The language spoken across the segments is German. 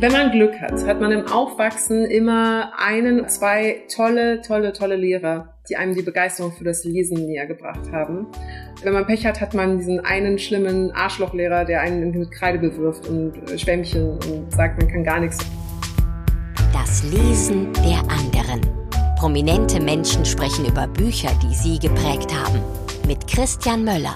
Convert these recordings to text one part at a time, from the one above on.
Wenn man Glück hat, hat man im Aufwachsen immer einen, zwei tolle, tolle, tolle Lehrer, die einem die Begeisterung für das Lesen näher gebracht haben. Wenn man Pech hat, hat man diesen einen schlimmen Arschlochlehrer, der einen mit Kreide bewirft und äh, Schwämmchen und sagt, man kann gar nichts. Das Lesen der anderen. Prominente Menschen sprechen über Bücher, die sie geprägt haben. Mit Christian Möller.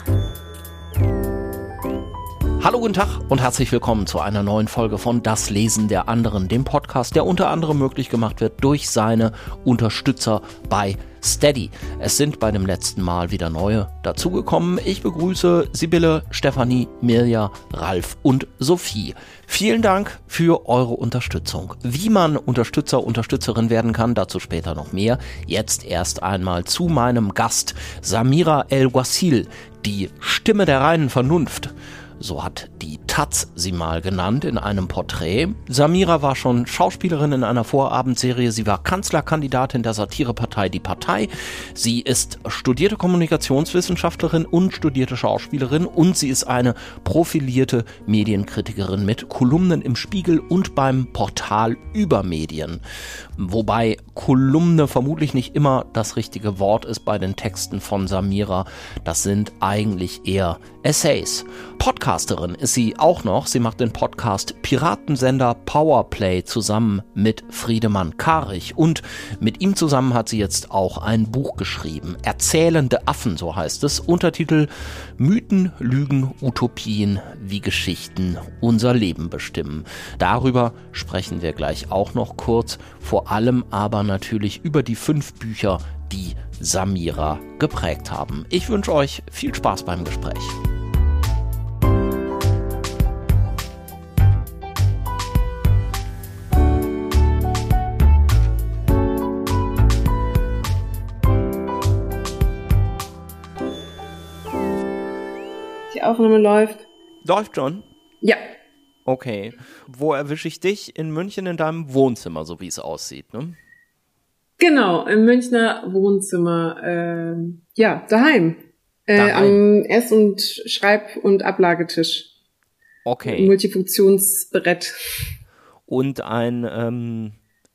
Hallo, guten Tag und herzlich willkommen zu einer neuen Folge von Das Lesen der anderen, dem Podcast, der unter anderem möglich gemacht wird durch seine Unterstützer bei Steady. Es sind bei dem letzten Mal wieder neue dazugekommen. Ich begrüße Sibylle, Stefanie, Mirja, Ralf und Sophie. Vielen Dank für eure Unterstützung. Wie man Unterstützer, Unterstützerin werden kann, dazu später noch mehr. Jetzt erst einmal zu meinem Gast, Samira El-Wasil, die Stimme der reinen Vernunft so hat die Taz sie mal genannt in einem Porträt. Samira war schon Schauspielerin in einer Vorabendserie. Sie war Kanzlerkandidatin der Satirepartei Die Partei. Sie ist studierte Kommunikationswissenschaftlerin und studierte Schauspielerin und sie ist eine profilierte Medienkritikerin mit Kolumnen im Spiegel und beim Portal über Medien. Wobei Kolumne vermutlich nicht immer das richtige Wort ist bei den Texten von Samira. Das sind eigentlich eher Essays. Podcasterin ist sie auch noch. Sie macht den Podcast Piratensender Powerplay zusammen mit Friedemann Karich. Und mit ihm zusammen hat sie jetzt auch ein Buch geschrieben. Erzählende Affen, so heißt es. Untertitel Mythen, Lügen, Utopien, wie Geschichten unser Leben bestimmen. Darüber sprechen wir gleich auch noch kurz. Vor allem aber natürlich über die fünf Bücher, die Samira geprägt haben. Ich wünsche euch viel Spaß beim Gespräch. Die Aufnahme läuft. Läuft schon? Ja. Okay. Wo erwische ich dich? In München in deinem Wohnzimmer, so wie es aussieht, ne? Genau, im Münchner Wohnzimmer. Äh, ja, daheim. Äh, Daheim. am Ess- und Schreib- und Ablagetisch. Okay. Multifunktionsbrett. Und ein ähm,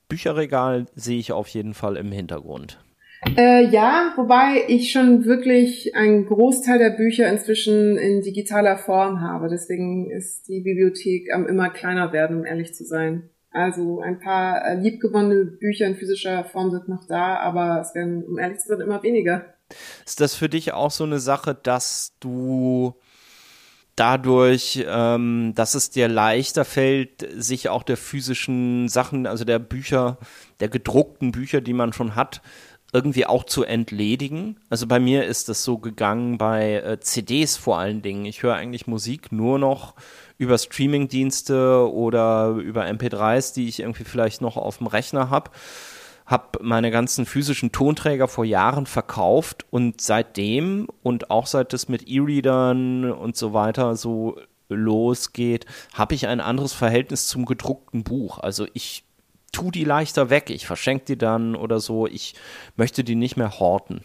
Bücherregal sehe ich auf jeden Fall im Hintergrund. Äh, ja, wobei ich schon wirklich einen Großteil der Bücher inzwischen in digitaler Form habe. Deswegen ist die Bibliothek am immer kleiner werden, um ehrlich zu sein. Also ein paar äh, liebgewonnene Bücher in physischer Form sind noch da, aber es werden, um ehrlich zu sein, immer weniger. Ist das für dich auch so eine Sache, dass du dadurch, ähm, dass es dir leichter fällt, sich auch der physischen Sachen, also der Bücher, der gedruckten Bücher, die man schon hat, irgendwie auch zu entledigen. Also bei mir ist das so gegangen bei äh, CDs vor allen Dingen. Ich höre eigentlich Musik nur noch über Streamingdienste oder über MP3s, die ich irgendwie vielleicht noch auf dem Rechner habe. Habe meine ganzen physischen Tonträger vor Jahren verkauft und seitdem und auch seit es mit E-Readern und so weiter so losgeht, habe ich ein anderes Verhältnis zum gedruckten Buch. Also ich tu die leichter weg, ich verschenke die dann oder so, ich möchte die nicht mehr horten.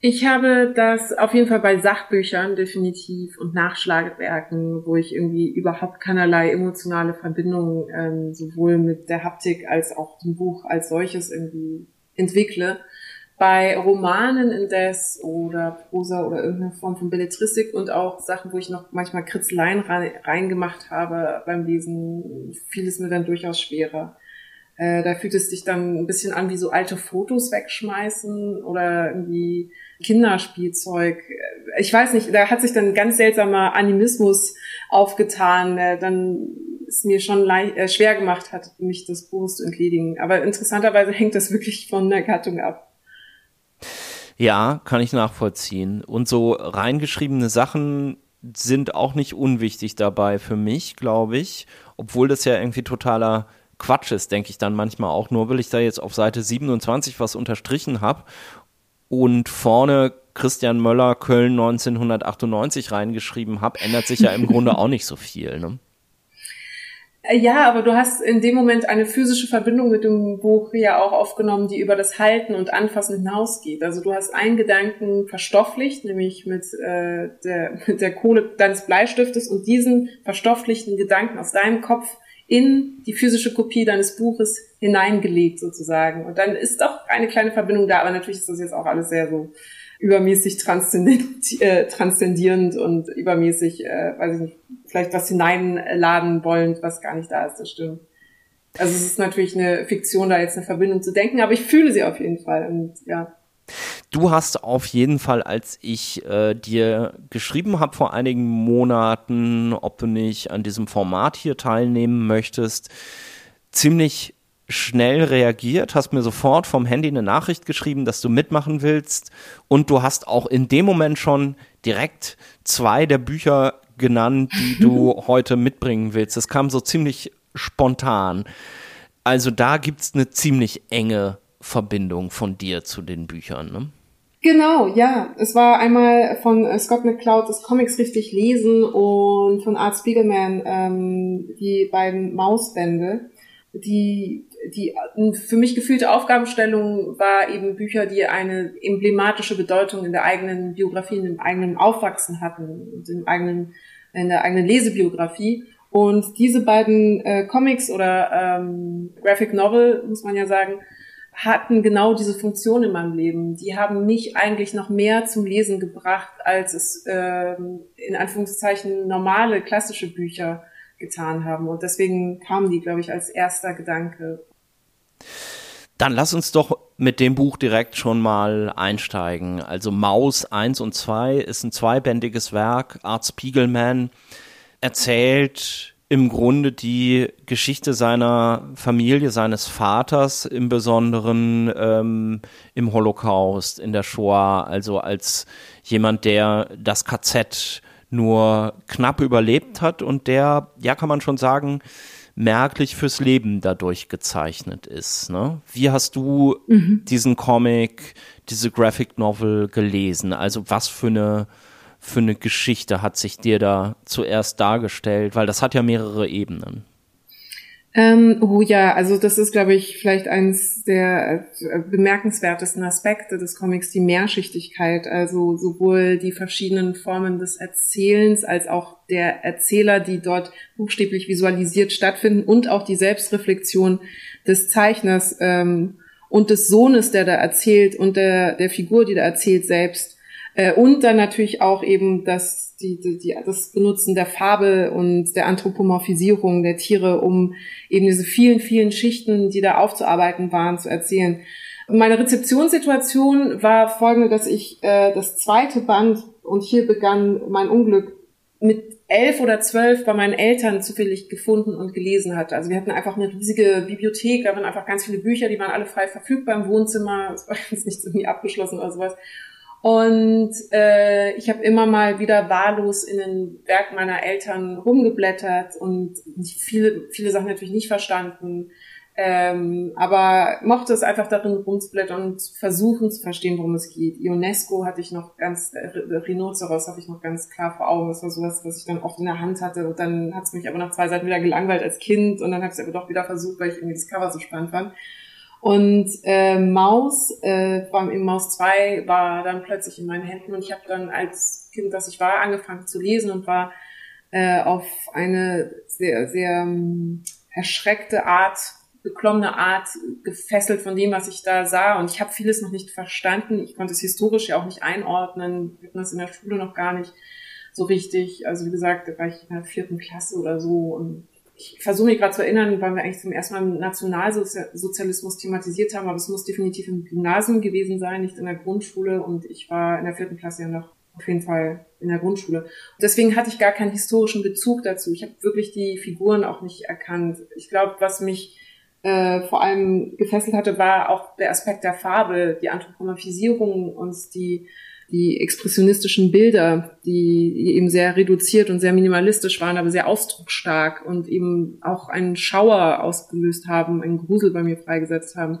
Ich habe das auf jeden Fall bei Sachbüchern definitiv und Nachschlagewerken, wo ich irgendwie überhaupt keinerlei emotionale Verbindung ähm, sowohl mit der Haptik als auch dem Buch als solches irgendwie entwickle. Bei Romanen indes oder Prosa oder irgendeine Form von Belletristik und auch Sachen, wo ich noch manchmal Kritzeleien rein, reingemacht habe beim Lesen, fiel es mir dann durchaus schwerer. Äh, da fühlt es sich dann ein bisschen an wie so alte Fotos wegschmeißen oder irgendwie Kinderspielzeug. Ich weiß nicht, da hat sich dann ganz seltsamer Animismus aufgetan, der dann es mir schon leicht, äh, schwer gemacht hat, mich des Buches zu entledigen. Aber interessanterweise hängt das wirklich von der Gattung ab. Ja, kann ich nachvollziehen. Und so reingeschriebene Sachen sind auch nicht unwichtig dabei für mich, glaube ich. Obwohl das ja irgendwie totaler Quatsch ist, denke ich dann manchmal auch. Nur weil ich da jetzt auf Seite 27 was unterstrichen habe und vorne Christian Möller Köln 1998 reingeschrieben habe, ändert sich ja im Grunde auch nicht so viel. Ne? Ja, aber du hast in dem Moment eine physische Verbindung mit dem Buch ja auch aufgenommen, die über das Halten und Anfassen hinausgeht. Also du hast einen Gedanken verstofflicht, nämlich mit, äh, der, mit der Kohle deines Bleistiftes und diesen verstofflichten Gedanken aus deinem Kopf in die physische Kopie deines Buches hineingelegt sozusagen. Und dann ist doch eine kleine Verbindung da, aber natürlich ist das jetzt auch alles sehr so übermäßig äh, transzendierend und übermäßig, äh, weiß ich nicht, vielleicht was hineinladen wollend, was gar nicht da ist, das stimmt. Also es ist natürlich eine Fiktion, da jetzt eine Verbindung zu denken, aber ich fühle sie auf jeden Fall und ja. Du hast auf jeden Fall, als ich äh, dir geschrieben habe vor einigen Monaten, ob du nicht an diesem Format hier teilnehmen möchtest, ziemlich schnell reagiert, hast mir sofort vom Handy eine Nachricht geschrieben, dass du mitmachen willst und du hast auch in dem Moment schon direkt zwei der Bücher genannt, die du heute mitbringen willst. Das kam so ziemlich spontan. Also da gibt es eine ziemlich enge Verbindung von dir zu den Büchern, ne? Genau, ja. Es war einmal von äh, Scott McCloud das Comics richtig lesen und von Art Spiegelman ähm, die beiden Mausbände. Die, die für mich gefühlte Aufgabenstellung war eben Bücher, die eine emblematische Bedeutung in der eigenen Biografie, in dem eigenen Aufwachsen hatten, im eigenen, in der eigenen Lesebiografie. Und diese beiden äh, Comics oder ähm, Graphic Novel, muss man ja sagen, hatten genau diese Funktion in meinem Leben. Die haben mich eigentlich noch mehr zum Lesen gebracht, als es ähm, in Anführungszeichen normale klassische Bücher getan haben. Und deswegen kamen die, glaube ich, als erster Gedanke. Dann lass uns doch mit dem Buch direkt schon mal einsteigen. Also Maus 1 und 2 ist ein zweibändiges Werk. Art Spiegelman erzählt im Grunde die Geschichte seiner Familie, seines Vaters im Besonderen ähm, im Holocaust, in der Shoah, also als jemand, der das KZ nur knapp überlebt hat und der, ja kann man schon sagen, merklich fürs Leben dadurch gezeichnet ist. Ne? Wie hast du mhm. diesen Comic, diese Graphic Novel gelesen? Also was für eine für eine Geschichte hat sich dir da zuerst dargestellt? Weil das hat ja mehrere Ebenen. Ähm, oh ja, also das ist, glaube ich, vielleicht eines der äh, bemerkenswertesten Aspekte des Comics, die Mehrschichtigkeit. Also sowohl die verschiedenen Formen des Erzählens als auch der Erzähler, die dort buchstäblich visualisiert stattfinden und auch die Selbstreflexion des Zeichners ähm, und des Sohnes, der da erzählt und der, der Figur, die da erzählt selbst und dann natürlich auch eben das, die, die, die, das Benutzen der Farbe und der Anthropomorphisierung der Tiere, um eben diese vielen, vielen Schichten, die da aufzuarbeiten waren, zu erzählen. Meine Rezeptionssituation war folgende, dass ich äh, das zweite Band, und hier begann mein Unglück, mit elf oder zwölf bei meinen Eltern zufällig gefunden und gelesen hatte. Also wir hatten einfach eine riesige Bibliothek, da waren einfach ganz viele Bücher, die waren alle frei verfügbar im Wohnzimmer. Es war jetzt nicht irgendwie abgeschlossen oder sowas. Und äh, ich habe immer mal wieder wahllos in den Werk meiner Eltern rumgeblättert und viele, viele Sachen natürlich nicht verstanden. Ähm, aber mochte es einfach darin rumzublättern und versuchen zu verstehen, worum es geht. Ionesco hatte ich noch ganz, äh, Rhinoceros habe ich noch ganz klar vor Augen. Das war sowas, was ich dann oft in der Hand hatte. Und dann hat es mich aber nach zwei Seiten wieder gelangweilt als Kind. Und dann habe ich es aber doch wieder versucht, weil ich irgendwie das Cover so spannend fand. Und äh, Maus, äh, in Maus 2, war dann plötzlich in meinen Händen und ich habe dann als Kind, das ich war, angefangen zu lesen und war äh, auf eine sehr, sehr ähm, erschreckte Art, beklommene Art gefesselt von dem, was ich da sah. Und ich habe vieles noch nicht verstanden. Ich konnte es historisch ja auch nicht einordnen. Wir hatten das in der Schule noch gar nicht so richtig. Also wie gesagt, da war ich in der vierten Klasse oder so und ich versuche mich gerade zu erinnern, weil wir eigentlich zum ersten Mal Nationalsozialismus thematisiert haben, aber es muss definitiv im Gymnasium gewesen sein, nicht in der Grundschule. Und ich war in der vierten Klasse ja noch auf jeden Fall in der Grundschule. Und deswegen hatte ich gar keinen historischen Bezug dazu. Ich habe wirklich die Figuren auch nicht erkannt. Ich glaube, was mich äh, vor allem gefesselt hatte, war auch der Aspekt der Farbe, die Anthropomorphisierung und die die expressionistischen Bilder, die eben sehr reduziert und sehr minimalistisch waren, aber sehr ausdrucksstark und eben auch einen Schauer ausgelöst haben, einen Grusel bei mir freigesetzt haben.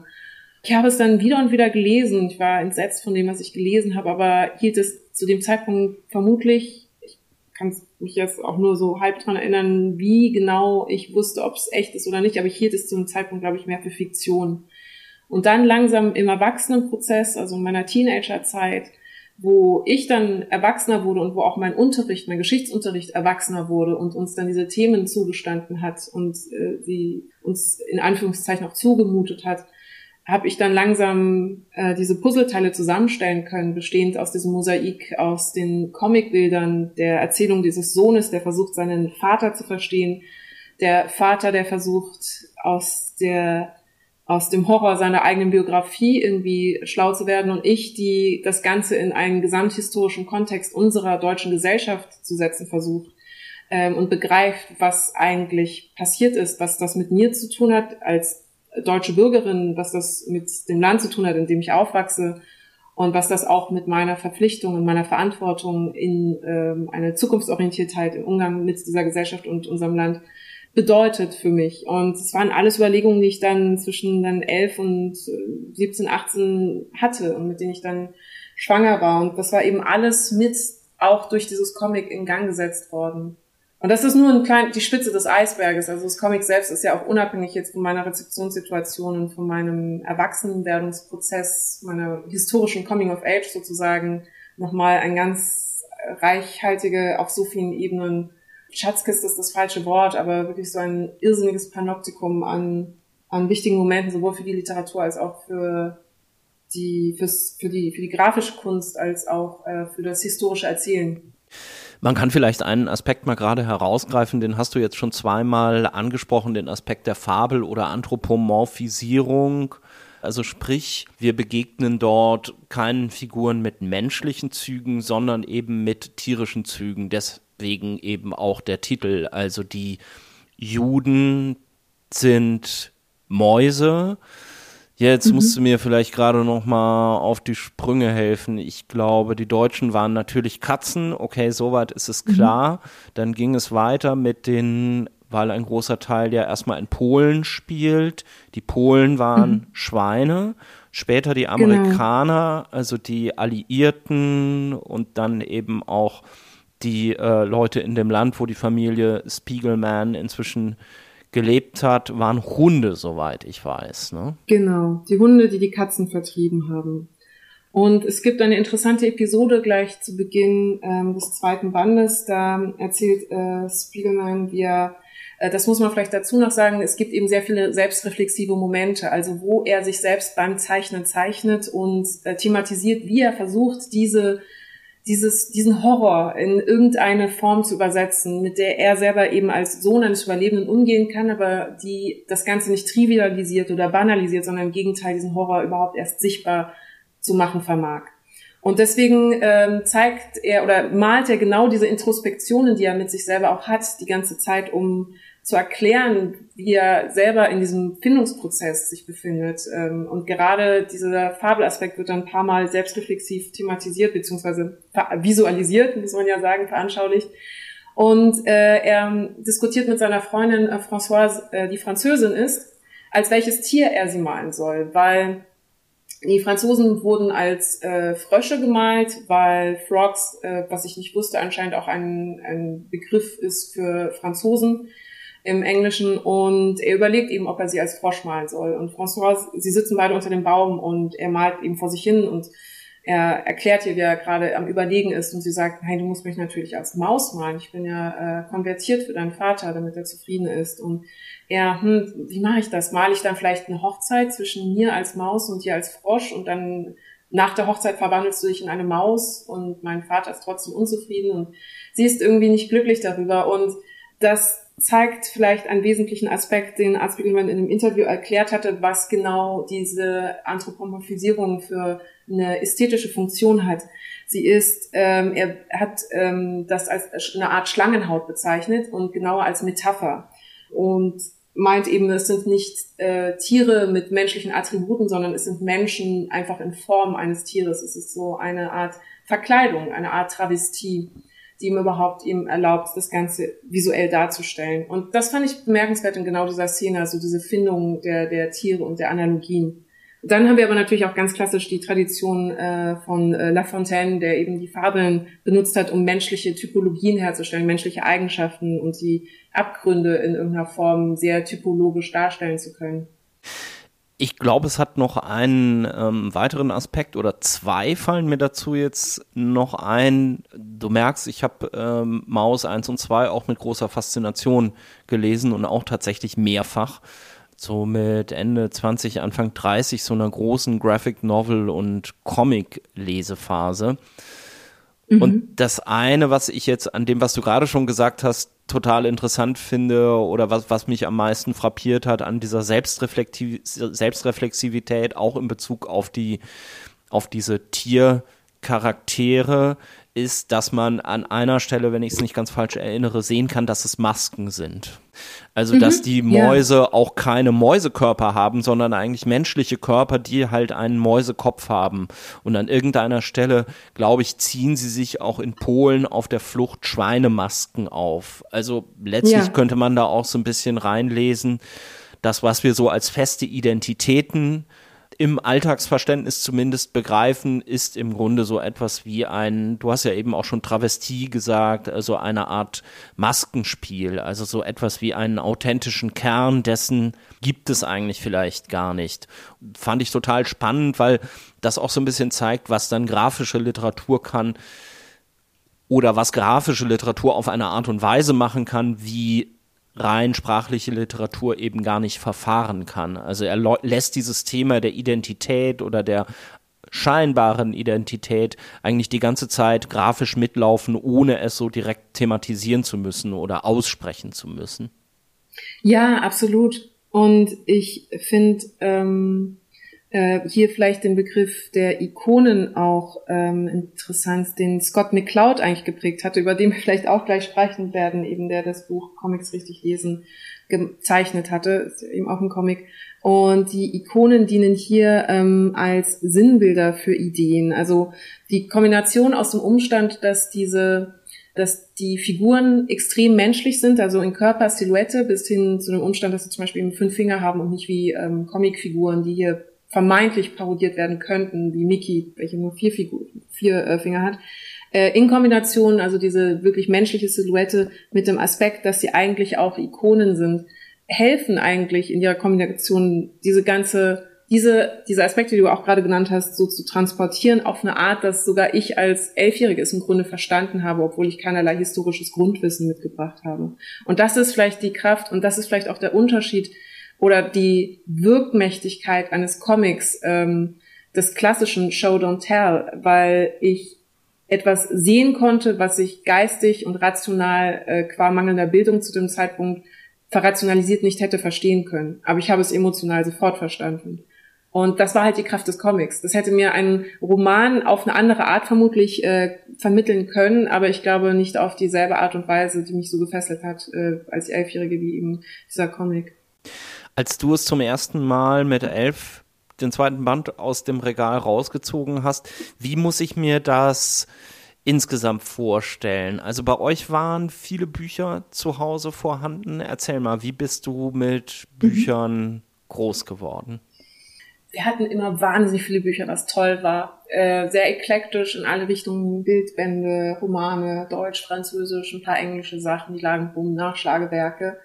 Ich habe es dann wieder und wieder gelesen. Ich war entsetzt von dem, was ich gelesen habe, aber hielt es zu dem Zeitpunkt vermutlich, ich kann mich jetzt auch nur so halb dran erinnern, wie genau ich wusste, ob es echt ist oder nicht, aber ich hielt es zu einem Zeitpunkt, glaube ich, mehr für Fiktion. Und dann langsam im Erwachsenenprozess, also in meiner Teenagerzeit, wo ich dann erwachsener wurde und wo auch mein Unterricht, mein Geschichtsunterricht erwachsener wurde und uns dann diese Themen zugestanden hat und äh, sie uns in Anführungszeichen auch zugemutet hat, habe ich dann langsam äh, diese Puzzleteile zusammenstellen können, bestehend aus diesem Mosaik, aus den Comicbildern, der Erzählung dieses Sohnes, der versucht, seinen Vater zu verstehen, der Vater, der versucht, aus der aus dem Horror seiner eigenen Biografie irgendwie schlau zu werden und ich, die das Ganze in einen gesamthistorischen Kontext unserer deutschen Gesellschaft zu setzen versucht ähm, und begreift, was eigentlich passiert ist, was das mit mir zu tun hat als deutsche Bürgerin, was das mit dem Land zu tun hat, in dem ich aufwachse und was das auch mit meiner Verpflichtung und meiner Verantwortung in ähm, eine Zukunftsorientiertheit im Umgang mit dieser Gesellschaft und unserem Land bedeutet für mich. Und es waren alles Überlegungen, die ich dann zwischen dann elf und 17, äh, 18 hatte und mit denen ich dann schwanger war. Und das war eben alles mit auch durch dieses Comic in Gang gesetzt worden. Und das ist nur ein klein, die Spitze des Eisberges. Also das Comic selbst ist ja auch unabhängig jetzt von meiner Rezeptionssituation und von meinem Erwachsenenwerdungsprozess, meiner historischen Coming of Age sozusagen, nochmal ein ganz reichhaltige, auf so vielen Ebenen Schatzkiste ist das falsche Wort, aber wirklich so ein irrsinniges Panoptikum an, an wichtigen Momenten, sowohl für die Literatur als auch für die, fürs, für die, für die grafische Kunst als auch äh, für das historische Erzählen. Man kann vielleicht einen Aspekt mal gerade herausgreifen, den hast du jetzt schon zweimal angesprochen, den Aspekt der Fabel oder Anthropomorphisierung. Also sprich, wir begegnen dort keinen Figuren mit menschlichen Zügen, sondern eben mit tierischen Zügen. Des, wegen eben auch der Titel. Also die Juden sind Mäuse. Jetzt mhm. musst du mir vielleicht gerade noch mal auf die Sprünge helfen. Ich glaube, die Deutschen waren natürlich Katzen. Okay, soweit ist es mhm. klar. Mhm. Dann ging es weiter mit den, weil ein großer Teil ja erstmal in Polen spielt. Die Polen waren mhm. Schweine. Später die genau. Amerikaner, genau. also die Alliierten und dann eben auch die äh, Leute in dem Land, wo die Familie Spiegelman inzwischen gelebt hat, waren Hunde, soweit ich weiß. Ne? Genau, die Hunde, die die Katzen vertrieben haben. Und es gibt eine interessante Episode gleich zu Beginn ähm, des zweiten Bandes. Da erzählt äh, Spiegelman, wie er, äh, das muss man vielleicht dazu noch sagen, es gibt eben sehr viele selbstreflexive Momente, also wo er sich selbst beim Zeichnen zeichnet und äh, thematisiert, wie er versucht, diese dieses, diesen Horror in irgendeine Form zu übersetzen, mit der er selber eben als Sohn eines Überlebenden umgehen kann, aber die das Ganze nicht trivialisiert oder banalisiert, sondern im Gegenteil diesen Horror überhaupt erst sichtbar zu machen vermag. Und deswegen ähm, zeigt er oder malt er genau diese Introspektionen, die er mit sich selber auch hat, die ganze Zeit, um zu erklären, wie er selber in diesem Findungsprozess sich befindet. Ähm, und gerade dieser Fabelaspekt wird dann ein paar Mal selbstreflexiv thematisiert, beziehungsweise visualisiert, muss man ja sagen, veranschaulicht. Und äh, er diskutiert mit seiner Freundin äh, Françoise, äh, die Französin ist, als welches Tier er sie malen soll, weil die Franzosen wurden als äh, Frösche gemalt, weil Frogs, äh, was ich nicht wusste, anscheinend auch ein, ein Begriff ist für Franzosen im Englischen und er überlegt eben, ob er sie als Frosch malen soll. Und François, sie sitzen beide unter dem Baum und er malt eben vor sich hin und er erklärt ihr, wie er gerade am Überlegen ist und sie sagt, hey, du musst mich natürlich als Maus malen. Ich bin ja äh, konvertiert für deinen Vater, damit er zufrieden ist. Und er, hm, wie mache ich das? Male ich dann vielleicht eine Hochzeit zwischen mir als Maus und dir als Frosch und dann nach der Hochzeit verwandelst du dich in eine Maus und mein Vater ist trotzdem unzufrieden und sie ist irgendwie nicht glücklich darüber und das zeigt vielleicht einen wesentlichen Aspekt, den Arzt Spiegelman in einem Interview erklärt hatte, was genau diese Anthropomorphisierung für eine ästhetische Funktion hat. Sie ist, ähm, er hat ähm, das als eine Art Schlangenhaut bezeichnet und genauer als Metapher. Und meint eben, es sind nicht äh, Tiere mit menschlichen Attributen, sondern es sind Menschen einfach in Form eines Tieres. Es ist so eine Art Verkleidung, eine Art Travestie die ihm überhaupt ihm erlaubt, das Ganze visuell darzustellen. Und das fand ich bemerkenswert in genau dieser Szene, also diese Findung der, der Tiere und der Analogien. Dann haben wir aber natürlich auch ganz klassisch die Tradition äh, von äh, La Fontaine, der eben die Fabeln benutzt hat, um menschliche Typologien herzustellen, menschliche Eigenschaften und die Abgründe in irgendeiner Form sehr typologisch darstellen zu können. Ich glaube, es hat noch einen ähm, weiteren Aspekt oder zwei fallen mir dazu jetzt noch ein. Du merkst, ich habe ähm, Maus 1 und 2 auch mit großer Faszination gelesen und auch tatsächlich mehrfach. So mit Ende 20, Anfang 30 so einer großen Graphic Novel und Comic Lesephase. Mhm. Und das eine, was ich jetzt an dem, was du gerade schon gesagt hast, total interessant finde oder was, was mich am meisten frappiert hat an dieser Selbstreflektiv Selbstreflexivität, auch in Bezug auf die, auf diese Tiercharaktere, ist, dass man an einer Stelle, wenn ich es nicht ganz falsch erinnere, sehen kann, dass es Masken sind. Also, mhm, dass die Mäuse ja. auch keine Mäusekörper haben, sondern eigentlich menschliche Körper, die halt einen Mäusekopf haben. Und an irgendeiner Stelle, glaube ich, ziehen sie sich auch in Polen auf der Flucht Schweinemasken auf. Also letztlich ja. könnte man da auch so ein bisschen reinlesen, das, was wir so als feste Identitäten im Alltagsverständnis zumindest begreifen, ist im Grunde so etwas wie ein, du hast ja eben auch schon Travestie gesagt, also eine Art Maskenspiel, also so etwas wie einen authentischen Kern dessen gibt es eigentlich vielleicht gar nicht. Fand ich total spannend, weil das auch so ein bisschen zeigt, was dann grafische Literatur kann oder was grafische Literatur auf eine Art und Weise machen kann, wie rein sprachliche Literatur eben gar nicht verfahren kann. Also er lässt dieses Thema der Identität oder der scheinbaren Identität eigentlich die ganze Zeit grafisch mitlaufen, ohne es so direkt thematisieren zu müssen oder aussprechen zu müssen. Ja, absolut. Und ich finde, ähm, äh, hier vielleicht den Begriff der Ikonen auch ähm, interessant, den Scott McCloud eigentlich geprägt hatte, über den wir vielleicht auch gleich sprechen werden, eben der das Buch Comics richtig lesen gezeichnet hatte, ist eben auch ein Comic. Und die Ikonen dienen hier ähm, als Sinnbilder für Ideen. Also die Kombination aus dem Umstand, dass diese dass die Figuren extrem menschlich sind, also in Körper, Silhouette, bis hin zu dem Umstand, dass sie zum Beispiel eben fünf Finger haben und nicht wie ähm, Comicfiguren, die hier vermeintlich parodiert werden könnten, wie Mickey, welche nur vier, Figur, vier äh, Finger hat, äh, in Kombination, also diese wirklich menschliche Silhouette mit dem Aspekt, dass sie eigentlich auch Ikonen sind, helfen eigentlich in ihrer Kombination diese ganze diese, diese Aspekte, die du auch gerade genannt hast, so zu transportieren auf eine Art, dass sogar ich als Elfjährige es im Grunde verstanden habe, obwohl ich keinerlei historisches Grundwissen mitgebracht habe. Und das ist vielleicht die Kraft und das ist vielleicht auch der Unterschied oder die Wirkmächtigkeit eines Comics, ähm, des klassischen Show Don't Tell, weil ich etwas sehen konnte, was ich geistig und rational äh, qua mangelnder Bildung zu dem Zeitpunkt verrationalisiert nicht hätte verstehen können. Aber ich habe es emotional sofort verstanden. Und das war halt die Kraft des Comics. Das hätte mir ein Roman auf eine andere Art vermutlich äh, vermitteln können, aber ich glaube nicht auf dieselbe Art und Weise, die mich so gefesselt hat äh, als Elfjährige wie eben dieser Comic. Als du es zum ersten Mal mit elf den zweiten Band aus dem Regal rausgezogen hast, wie muss ich mir das insgesamt vorstellen? Also bei euch waren viele Bücher zu Hause vorhanden. Erzähl mal, wie bist du mit mhm. Büchern mhm. groß geworden? Wir hatten immer wahnsinnig viele Bücher, was toll war. Äh, sehr eklektisch in alle Richtungen, Bildbände, Romane, Deutsch, Französisch, ein paar englische Sachen, die lagen rum, Nachschlagewerke.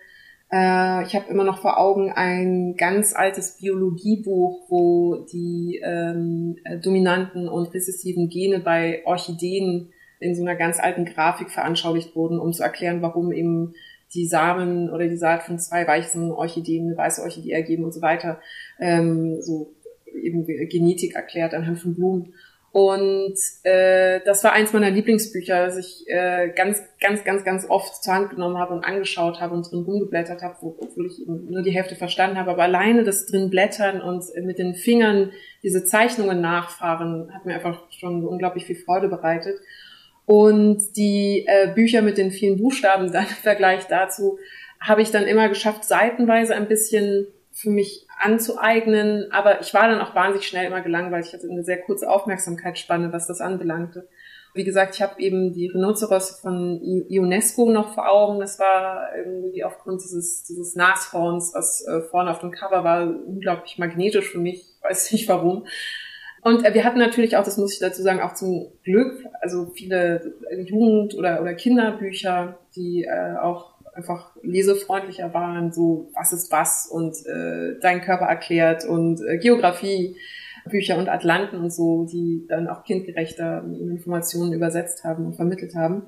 Äh, ich habe immer noch vor Augen ein ganz altes Biologiebuch, wo die ähm, äh, dominanten und rezessiven Gene bei Orchideen in so einer ganz alten Grafik veranschaulicht wurden, um zu erklären, warum eben die Samen oder die Saat von zwei weißen Orchideen eine weiße Orchidee ergeben und so weiter. Ähm, so eben Genetik erklärt anhand von Blumen. Und äh, das war eins meiner Lieblingsbücher, das ich äh, ganz, ganz, ganz, ganz oft zur Hand genommen habe und angeschaut habe und drin rumgeblättert habe, obwohl ich nur die Hälfte verstanden habe. Aber alleine das drin blättern und mit den Fingern diese Zeichnungen nachfahren, hat mir einfach schon unglaublich viel Freude bereitet. Und die äh, Bücher mit den vielen Buchstaben dann im Vergleich dazu habe ich dann immer geschafft, seitenweise ein bisschen für mich anzueignen, aber ich war dann auch wahnsinnig schnell immer gelangweilt. Ich hatte eine sehr kurze Aufmerksamkeitsspanne, was das anbelangte. Wie gesagt, ich habe eben die Rhinoceros von UNESCO noch vor Augen. Das war irgendwie aufgrund dieses, dieses Nashorns, was äh, vorne auf dem Cover war, unglaublich magnetisch für mich. Ich weiß nicht warum. Und äh, wir hatten natürlich auch, das muss ich dazu sagen, auch zum Glück, also viele Jugend- oder, oder Kinderbücher, die äh, auch einfach lesefreundlicher waren, so was ist was und äh, dein Körper erklärt und äh, Geografie. Bücher und Atlanten und so, die dann auch kindgerechter Informationen übersetzt haben und vermittelt haben.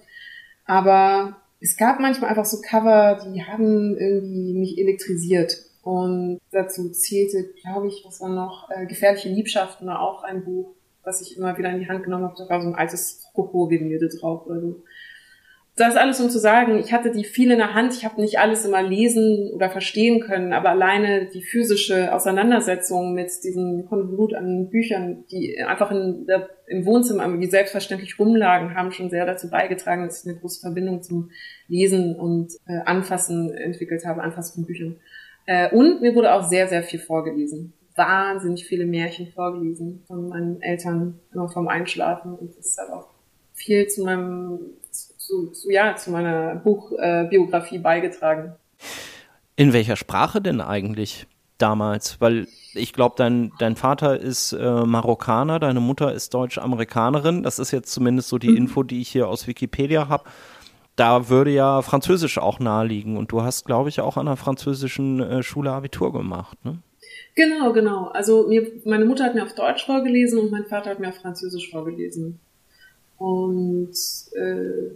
Aber es gab manchmal einfach so Cover, die haben irgendwie mich elektrisiert. Und dazu zählte, glaube ich, was war noch, äh, Gefährliche Liebschaften war auch ein Buch, was ich immer wieder in die Hand genommen habe. Da war so ein altes Coco-Gemälde drauf oder so das alles um zu sagen, ich hatte die viel in der Hand, ich habe nicht alles immer lesen oder verstehen können, aber alleine die physische Auseinandersetzung mit diesem Konvolut an Büchern, die einfach in der, im Wohnzimmer wie selbstverständlich rumlagen, haben schon sehr dazu beigetragen, dass ich eine große Verbindung zum Lesen und äh, Anfassen entwickelt habe, Anfassen von Büchern. Äh, und mir wurde auch sehr, sehr viel vorgelesen. Wahnsinnig viele Märchen vorgelesen von meinen Eltern, immer vom Einschlafen und das ist halt auch viel zu meinem zu, zu, ja, zu meiner Buchbiografie äh, beigetragen. In welcher Sprache denn eigentlich damals? Weil ich glaube, dein, dein Vater ist äh, Marokkaner, deine Mutter ist Deutsch-Amerikanerin. Das ist jetzt zumindest so die mhm. Info, die ich hier aus Wikipedia habe. Da würde ja Französisch auch naheliegen. Und du hast, glaube ich, auch an einer französischen äh, Schule Abitur gemacht, ne? Genau, genau. Also mir, meine Mutter hat mir auf Deutsch vorgelesen und mein Vater hat mir auf Französisch vorgelesen. Und äh,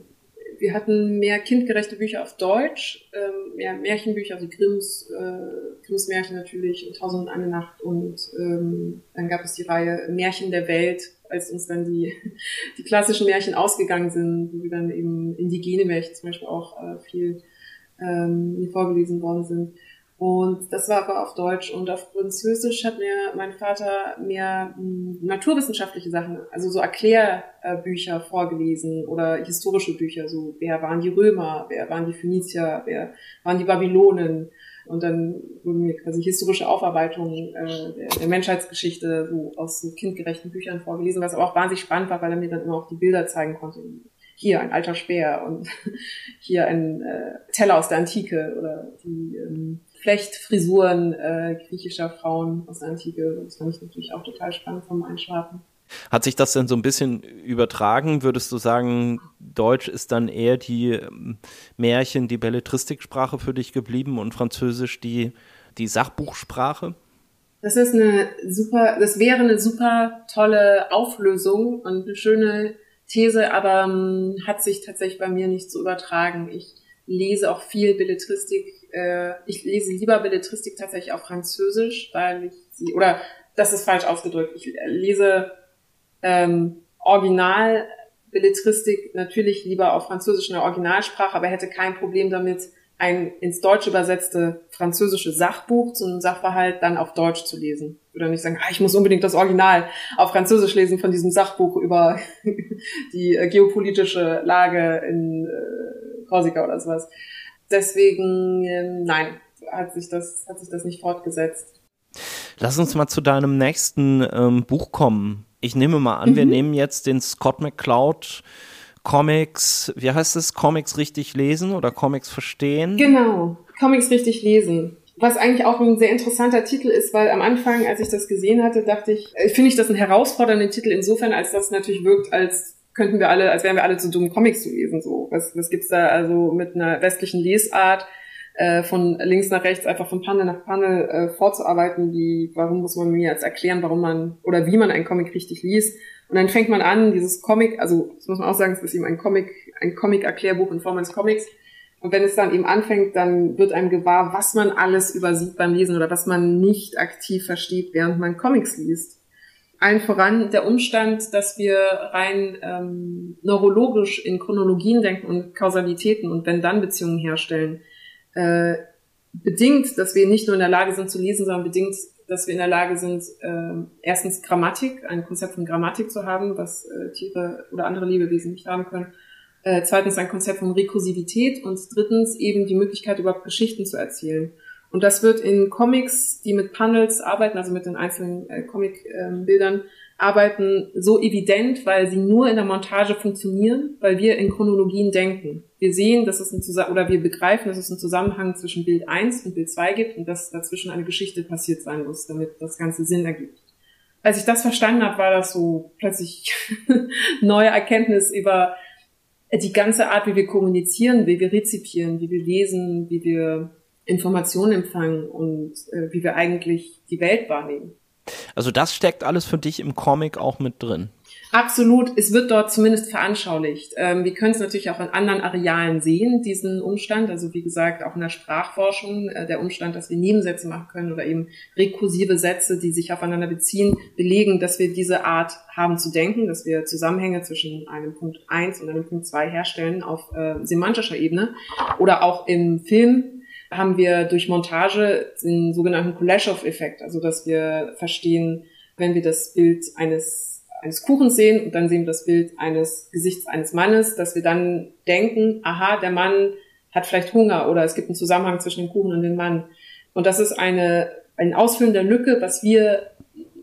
wir hatten mehr kindgerechte Bücher auf Deutsch, ähm, mehr Märchenbücher, also Grimms, äh, Grimms Märchen natürlich und Tausend und eine Nacht und ähm, dann gab es die Reihe Märchen der Welt, als uns dann die, die klassischen Märchen ausgegangen sind, wo wir dann eben indigene Märchen zum Beispiel auch äh, viel ähm, vorgelesen worden sind. Und das war aber auf Deutsch und auf Französisch hat mir mein Vater mehr hm, naturwissenschaftliche Sachen, also so Erklärbücher vorgelesen oder historische Bücher, so wer waren die Römer, wer waren die Phönizier, wer waren die Babylonen. Und dann wurden mir quasi historische Aufarbeitungen äh, der, der Menschheitsgeschichte so aus so kindgerechten Büchern vorgelesen, was aber auch wahnsinnig spannend war, weil er mir dann immer auch die Bilder zeigen konnte. Hier ein alter Speer und hier ein äh, Teller aus der Antike oder die ähm, Flechtfrisuren äh, griechischer Frauen aus der Antike. Das fand ich natürlich auch total spannend vom Einschlafen. Hat sich das denn so ein bisschen übertragen? Würdest du sagen, Deutsch ist dann eher die ähm, Märchen, die Belletristiksprache für dich geblieben und Französisch die, die Sachbuchsprache? Das ist eine super, das wäre eine super tolle Auflösung und eine schöne These, aber um, ähm, hat sich tatsächlich bei mir nicht so übertragen. Ich lese auch viel Belletristik äh, ich lese lieber Belletristik tatsächlich auf Französisch, weil ich sie, oder das ist falsch ausgedrückt, ich lese ähm, Original Belletristik natürlich lieber auf Französisch in der Originalsprache, aber hätte kein Problem damit, ein ins Deutsche übersetzte französische Sachbuch zu einem Sachverhalt dann auf Deutsch zu lesen. Oder nicht sagen, ah, ich muss unbedingt das Original auf Französisch lesen von diesem Sachbuch über die äh, geopolitische Lage in äh, Korsika oder sowas. Deswegen, äh, nein, hat sich das, hat sich das nicht fortgesetzt. Lass uns mal zu deinem nächsten ähm, Buch kommen. Ich nehme mal an, mhm. wir nehmen jetzt den Scott McCloud Comics, wie heißt es, Comics richtig lesen oder Comics verstehen? Genau, Comics richtig lesen. Was eigentlich auch ein sehr interessanter Titel ist, weil am Anfang, als ich das gesehen hatte, dachte ich, äh, finde ich das einen herausfordernden Titel insofern, als das natürlich wirkt, als könnten wir alle, als wären wir alle zu dumm, Comics zu lesen. So, was, was gibt's da also mit einer westlichen Lesart äh, von links nach rechts einfach von Panel nach Panel äh, vorzuarbeiten? Wie, warum muss man mir jetzt erklären, warum man oder wie man einen Comic richtig liest? Und dann fängt man an, dieses Comic, also das muss man auch sagen, es ist eben ein Comic, ein Comic-Erklärbuch in Form eines Comics. Und wenn es dann eben anfängt, dann wird einem gewahr, was man alles übersieht beim Lesen oder was man nicht aktiv versteht, während man Comics liest allen voran der Umstand, dass wir rein ähm, neurologisch in Chronologien denken und Kausalitäten und wenn dann Beziehungen herstellen, äh, bedingt, dass wir nicht nur in der Lage sind zu lesen, sondern bedingt, dass wir in der Lage sind, äh, erstens Grammatik, ein Konzept von Grammatik zu haben, was äh, Tiere oder andere Lebewesen nicht haben können. Äh, zweitens ein Konzept von Rekursivität und drittens eben die Möglichkeit, überhaupt Geschichten zu erzählen. Und das wird in Comics, die mit Panels arbeiten, also mit den einzelnen äh, Comic-Bildern, ähm, arbeiten, so evident, weil sie nur in der Montage funktionieren, weil wir in Chronologien denken. Wir sehen, dass es ein Zusammenhang, oder wir begreifen, dass es einen Zusammenhang zwischen Bild 1 und Bild 2 gibt und dass dazwischen eine Geschichte passiert sein muss, damit das Ganze Sinn ergibt. Als ich das verstanden habe, war das so plötzlich neue Erkenntnis über die ganze Art, wie wir kommunizieren, wie wir rezipieren, wie wir lesen, wie wir Informationen empfangen und äh, wie wir eigentlich die Welt wahrnehmen. Also das steckt alles für dich im Comic auch mit drin. Absolut, es wird dort zumindest veranschaulicht. Ähm, wir können es natürlich auch in anderen Arealen sehen, diesen Umstand. Also wie gesagt, auch in der Sprachforschung, äh, der Umstand, dass wir Nebensätze machen können oder eben rekursive Sätze, die sich aufeinander beziehen, belegen, dass wir diese Art haben zu denken, dass wir Zusammenhänge zwischen einem Punkt eins und einem Punkt zwei herstellen auf äh, semantischer Ebene. Oder auch im Film haben wir durch Montage den sogenannten Kuleshov-Effekt, also dass wir verstehen, wenn wir das Bild eines eines Kuchens sehen und dann sehen wir das Bild eines Gesichts eines Mannes, dass wir dann denken, aha, der Mann hat vielleicht Hunger oder es gibt einen Zusammenhang zwischen dem Kuchen und dem Mann. Und das ist eine, ein Ausfüllen der Lücke, was wir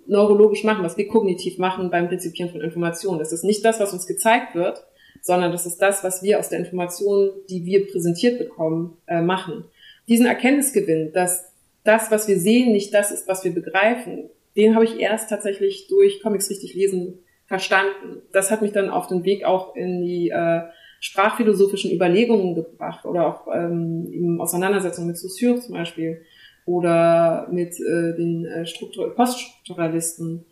neurologisch machen, was wir kognitiv machen beim Rezipieren von Informationen. Das ist nicht das, was uns gezeigt wird, sondern das ist das, was wir aus der Information, die wir präsentiert bekommen, äh, machen. Diesen Erkenntnisgewinn, dass das, was wir sehen, nicht das ist, was wir begreifen, den habe ich erst tatsächlich durch Comics richtig lesen verstanden. Das hat mich dann auf den Weg auch in die äh, sprachphilosophischen Überlegungen gebracht oder auch ähm, in Auseinandersetzungen mit Saussure zum Beispiel oder mit äh, den äh, Struktur Poststrukturalisten,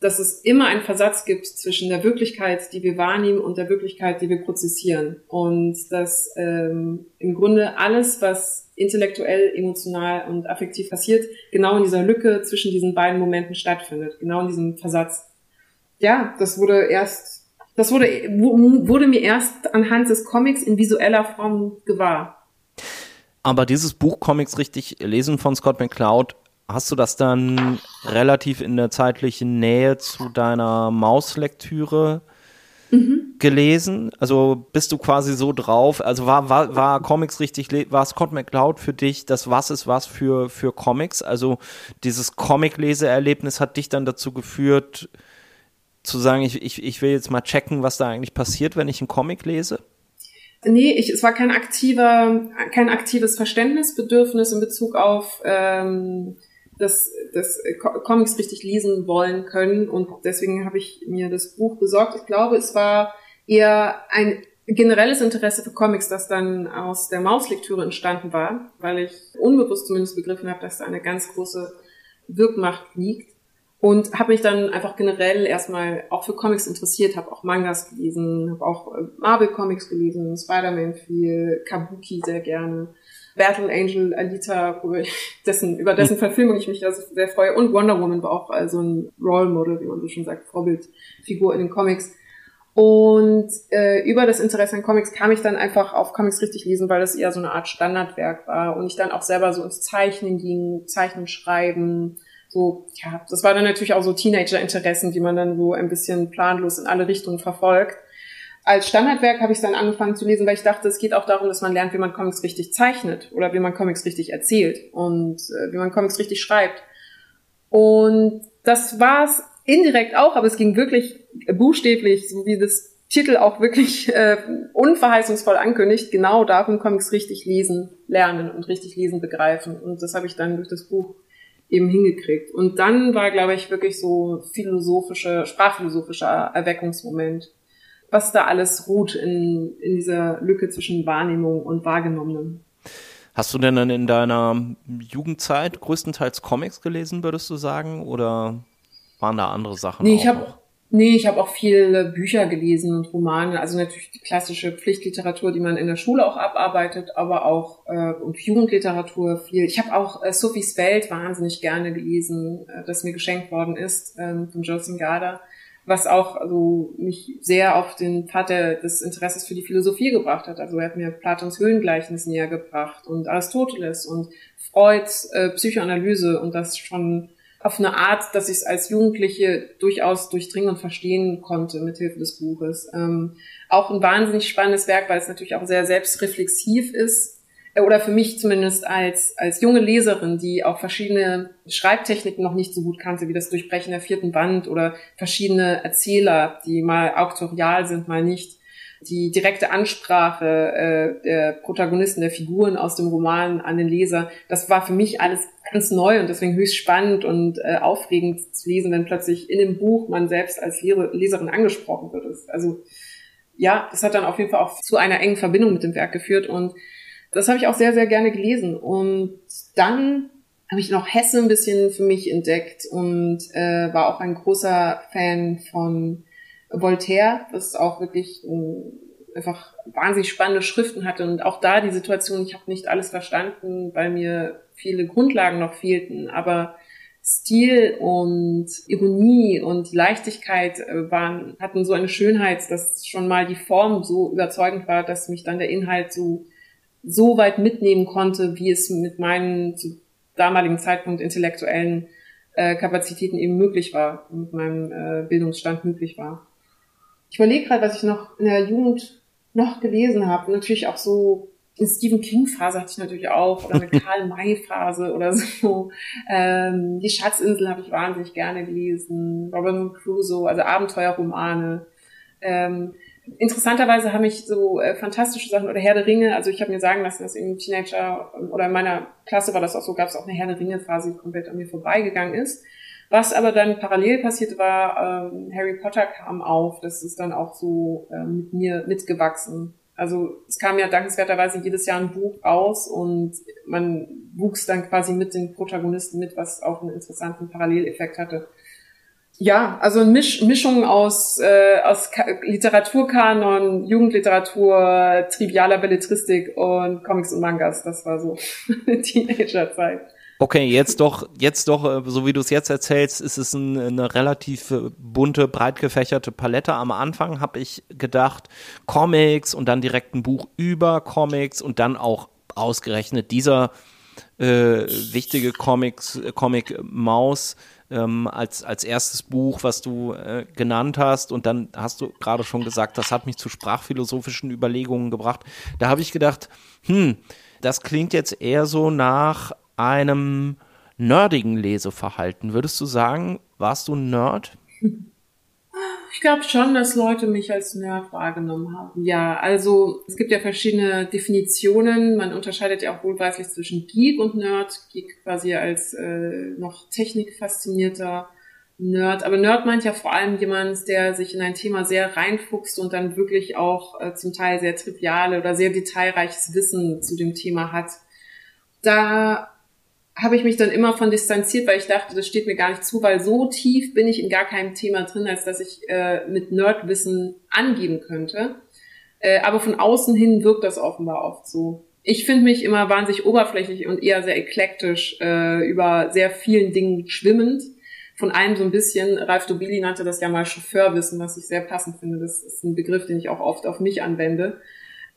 dass es immer einen Versatz gibt zwischen der Wirklichkeit, die wir wahrnehmen, und der Wirklichkeit, die wir prozessieren. Und dass ähm, im Grunde alles, was intellektuell, emotional und affektiv passiert, genau in dieser Lücke zwischen diesen beiden Momenten stattfindet, genau in diesem Versatz. Ja, das wurde erst, das wurde, wurde mir erst anhand des Comics in visueller Form gewahr. Aber dieses Buch Comics richtig lesen von Scott McCloud, hast du das dann relativ in der zeitlichen Nähe zu deiner Mauslektüre mhm. gelesen? Also bist du quasi so drauf? Also war, war, war Comics richtig, war Scott McCloud für dich das Was ist was für, für Comics? Also dieses Comic-Leseerlebnis hat dich dann dazu geführt, zu sagen, ich, ich, ich will jetzt mal checken, was da eigentlich passiert, wenn ich einen Comic lese? Nee, ich, es war kein aktiver, kein aktives Verständnisbedürfnis in Bezug auf ähm, das, das Comics richtig lesen wollen können. Und deswegen habe ich mir das Buch besorgt. Ich glaube, es war eher ein generelles Interesse für Comics, das dann aus der Mauslektüre entstanden war, weil ich unbewusst zumindest begriffen habe, dass da eine ganz große Wirkmacht liegt. Und habe mich dann einfach generell erstmal auch für Comics interessiert, habe auch Mangas gelesen, habe auch äh, Marvel Comics gelesen, Spider-Man viel, Kabuki sehr gerne Battle Angel Alita, dessen, über dessen Verfilmung ich mich also sehr freue. Und Wonder Woman war auch also ein Role Model, wie man so schon sagt, Vorbildfigur in den Comics. Und äh, über das Interesse an Comics kam ich dann einfach auf Comics richtig lesen, weil das eher so eine Art Standardwerk war und ich dann auch selber so ins Zeichnen ging, Zeichnen schreiben, so, ja, das war dann natürlich auch so Teenager-Interessen, die man dann so ein bisschen planlos in alle Richtungen verfolgt als Standardwerk habe ich dann angefangen zu lesen, weil ich dachte, es geht auch darum, dass man lernt, wie man Comics richtig zeichnet oder wie man Comics richtig erzählt und äh, wie man Comics richtig schreibt. Und das war es indirekt auch, aber es ging wirklich buchstäblich, so wie das Titel auch wirklich äh, unverheißungsvoll ankündigt, genau darum Comics richtig lesen, lernen und richtig lesen, begreifen. Und das habe ich dann durch das Buch eben hingekriegt. Und dann war, glaube ich, wirklich so philosophische, sprachphilosophischer Erweckungsmoment was da alles ruht in, in dieser Lücke zwischen Wahrnehmung und Wahrgenommenem. Hast du denn dann in deiner Jugendzeit größtenteils Comics gelesen, würdest du sagen? Oder waren da andere Sachen? Nee, ich habe Nee, ich habe auch viele Bücher gelesen und Romane, also natürlich die klassische Pflichtliteratur, die man in der Schule auch abarbeitet, aber auch äh, und Jugendliteratur viel. Ich habe auch äh, Sophies Welt wahnsinnig gerne gelesen, äh, das mir geschenkt worden ist ähm, von Jocelyn Garda was auch also mich sehr auf den Pfad des Interesses für die Philosophie gebracht hat. Also er hat mir Platons Höhlengleichnis näher gebracht und Aristoteles und Freuds äh, Psychoanalyse und das schon auf eine Art, dass ich es als Jugendliche durchaus durchdringen und verstehen konnte mit Hilfe des Buches. Ähm, auch ein wahnsinnig spannendes Werk, weil es natürlich auch sehr selbstreflexiv ist oder für mich zumindest als, als junge Leserin, die auch verschiedene Schreibtechniken noch nicht so gut kannte, wie das Durchbrechen der vierten Wand oder verschiedene Erzähler, die mal auktorial sind, mal nicht, die direkte Ansprache äh, der Protagonisten, der Figuren aus dem Roman an den Leser, das war für mich alles ganz neu und deswegen höchst spannend und äh, aufregend zu lesen, wenn plötzlich in dem Buch man selbst als Leserin angesprochen wird. Also ja, das hat dann auf jeden Fall auch zu einer engen Verbindung mit dem Werk geführt und das habe ich auch sehr, sehr gerne gelesen. Und dann habe ich noch Hesse ein bisschen für mich entdeckt und äh, war auch ein großer Fan von Voltaire, was auch wirklich äh, einfach wahnsinnig spannende Schriften hatte. Und auch da die Situation, ich habe nicht alles verstanden, weil mir viele Grundlagen noch fehlten, aber Stil und Ironie und Leichtigkeit äh, waren, hatten so eine Schönheit, dass schon mal die Form so überzeugend war, dass mich dann der Inhalt so, so weit mitnehmen konnte, wie es mit meinen zu damaligen Zeitpunkt intellektuellen äh, Kapazitäten eben möglich war, mit meinem äh, Bildungsstand möglich war. Ich überlege gerade, was ich noch in der Jugend noch gelesen habe. Natürlich auch so eine Stephen King-Phase hatte ich natürlich auch, oder eine Karl-May-Phase oder so. Ähm, die Schatzinsel habe ich wahnsinnig gerne gelesen. Robinson Crusoe, also Abenteuerromane. Ähm, interessanterweise haben mich so äh, fantastische Sachen oder Herr der Ringe, also ich habe mir sagen lassen, dass im Teenager oder in meiner Klasse war das auch so, gab es auch eine Herr der Ringe-Phase, die komplett an mir vorbeigegangen ist. Was aber dann parallel passiert war, ähm, Harry Potter kam auf, das ist dann auch so ähm, mit mir mitgewachsen. Also es kam ja dankenswerterweise jedes Jahr ein Buch raus und man wuchs dann quasi mit den Protagonisten mit, was auch einen interessanten Paralleleffekt hatte. Ja, also eine Misch Mischung aus, äh, aus Literaturkanon, Jugendliteratur, trivialer Belletristik und Comics und Mangas. Das war so eine Teenagerzeit. Okay, jetzt doch, jetzt doch, äh, so wie du es jetzt erzählst, ist es ein, eine relativ äh, bunte, breit gefächerte Palette. Am Anfang habe ich gedacht, Comics und dann direkt ein Buch über Comics und dann auch ausgerechnet dieser äh, wichtige Comics, Comic Maus ähm, als, als erstes Buch, was du äh, genannt hast. Und dann hast du gerade schon gesagt, das hat mich zu sprachphilosophischen Überlegungen gebracht. Da habe ich gedacht, hm, das klingt jetzt eher so nach einem nerdigen Leseverhalten. Würdest du sagen, warst du ein Nerd? Ich glaube schon, dass Leute mich als Nerd wahrgenommen haben. Ja, also es gibt ja verschiedene Definitionen. Man unterscheidet ja auch wohlweislich zwischen Geek und Nerd. Geek quasi als äh, noch technikfaszinierter Nerd. Aber Nerd meint ja vor allem jemand, der sich in ein Thema sehr reinfuchst und dann wirklich auch äh, zum Teil sehr triviale oder sehr detailreiches Wissen zu dem Thema hat. Da habe ich mich dann immer von distanziert, weil ich dachte, das steht mir gar nicht zu, weil so tief bin ich in gar keinem Thema drin, als dass ich äh, mit Nerdwissen angeben könnte. Äh, aber von außen hin wirkt das offenbar oft so. Ich finde mich immer wahnsinnig oberflächlich und eher sehr eklektisch äh, über sehr vielen Dingen schwimmend. Von allem so ein bisschen. Ralf Dobili nannte das ja mal Chauffeurwissen, was ich sehr passend finde. Das ist ein Begriff, den ich auch oft auf mich anwende.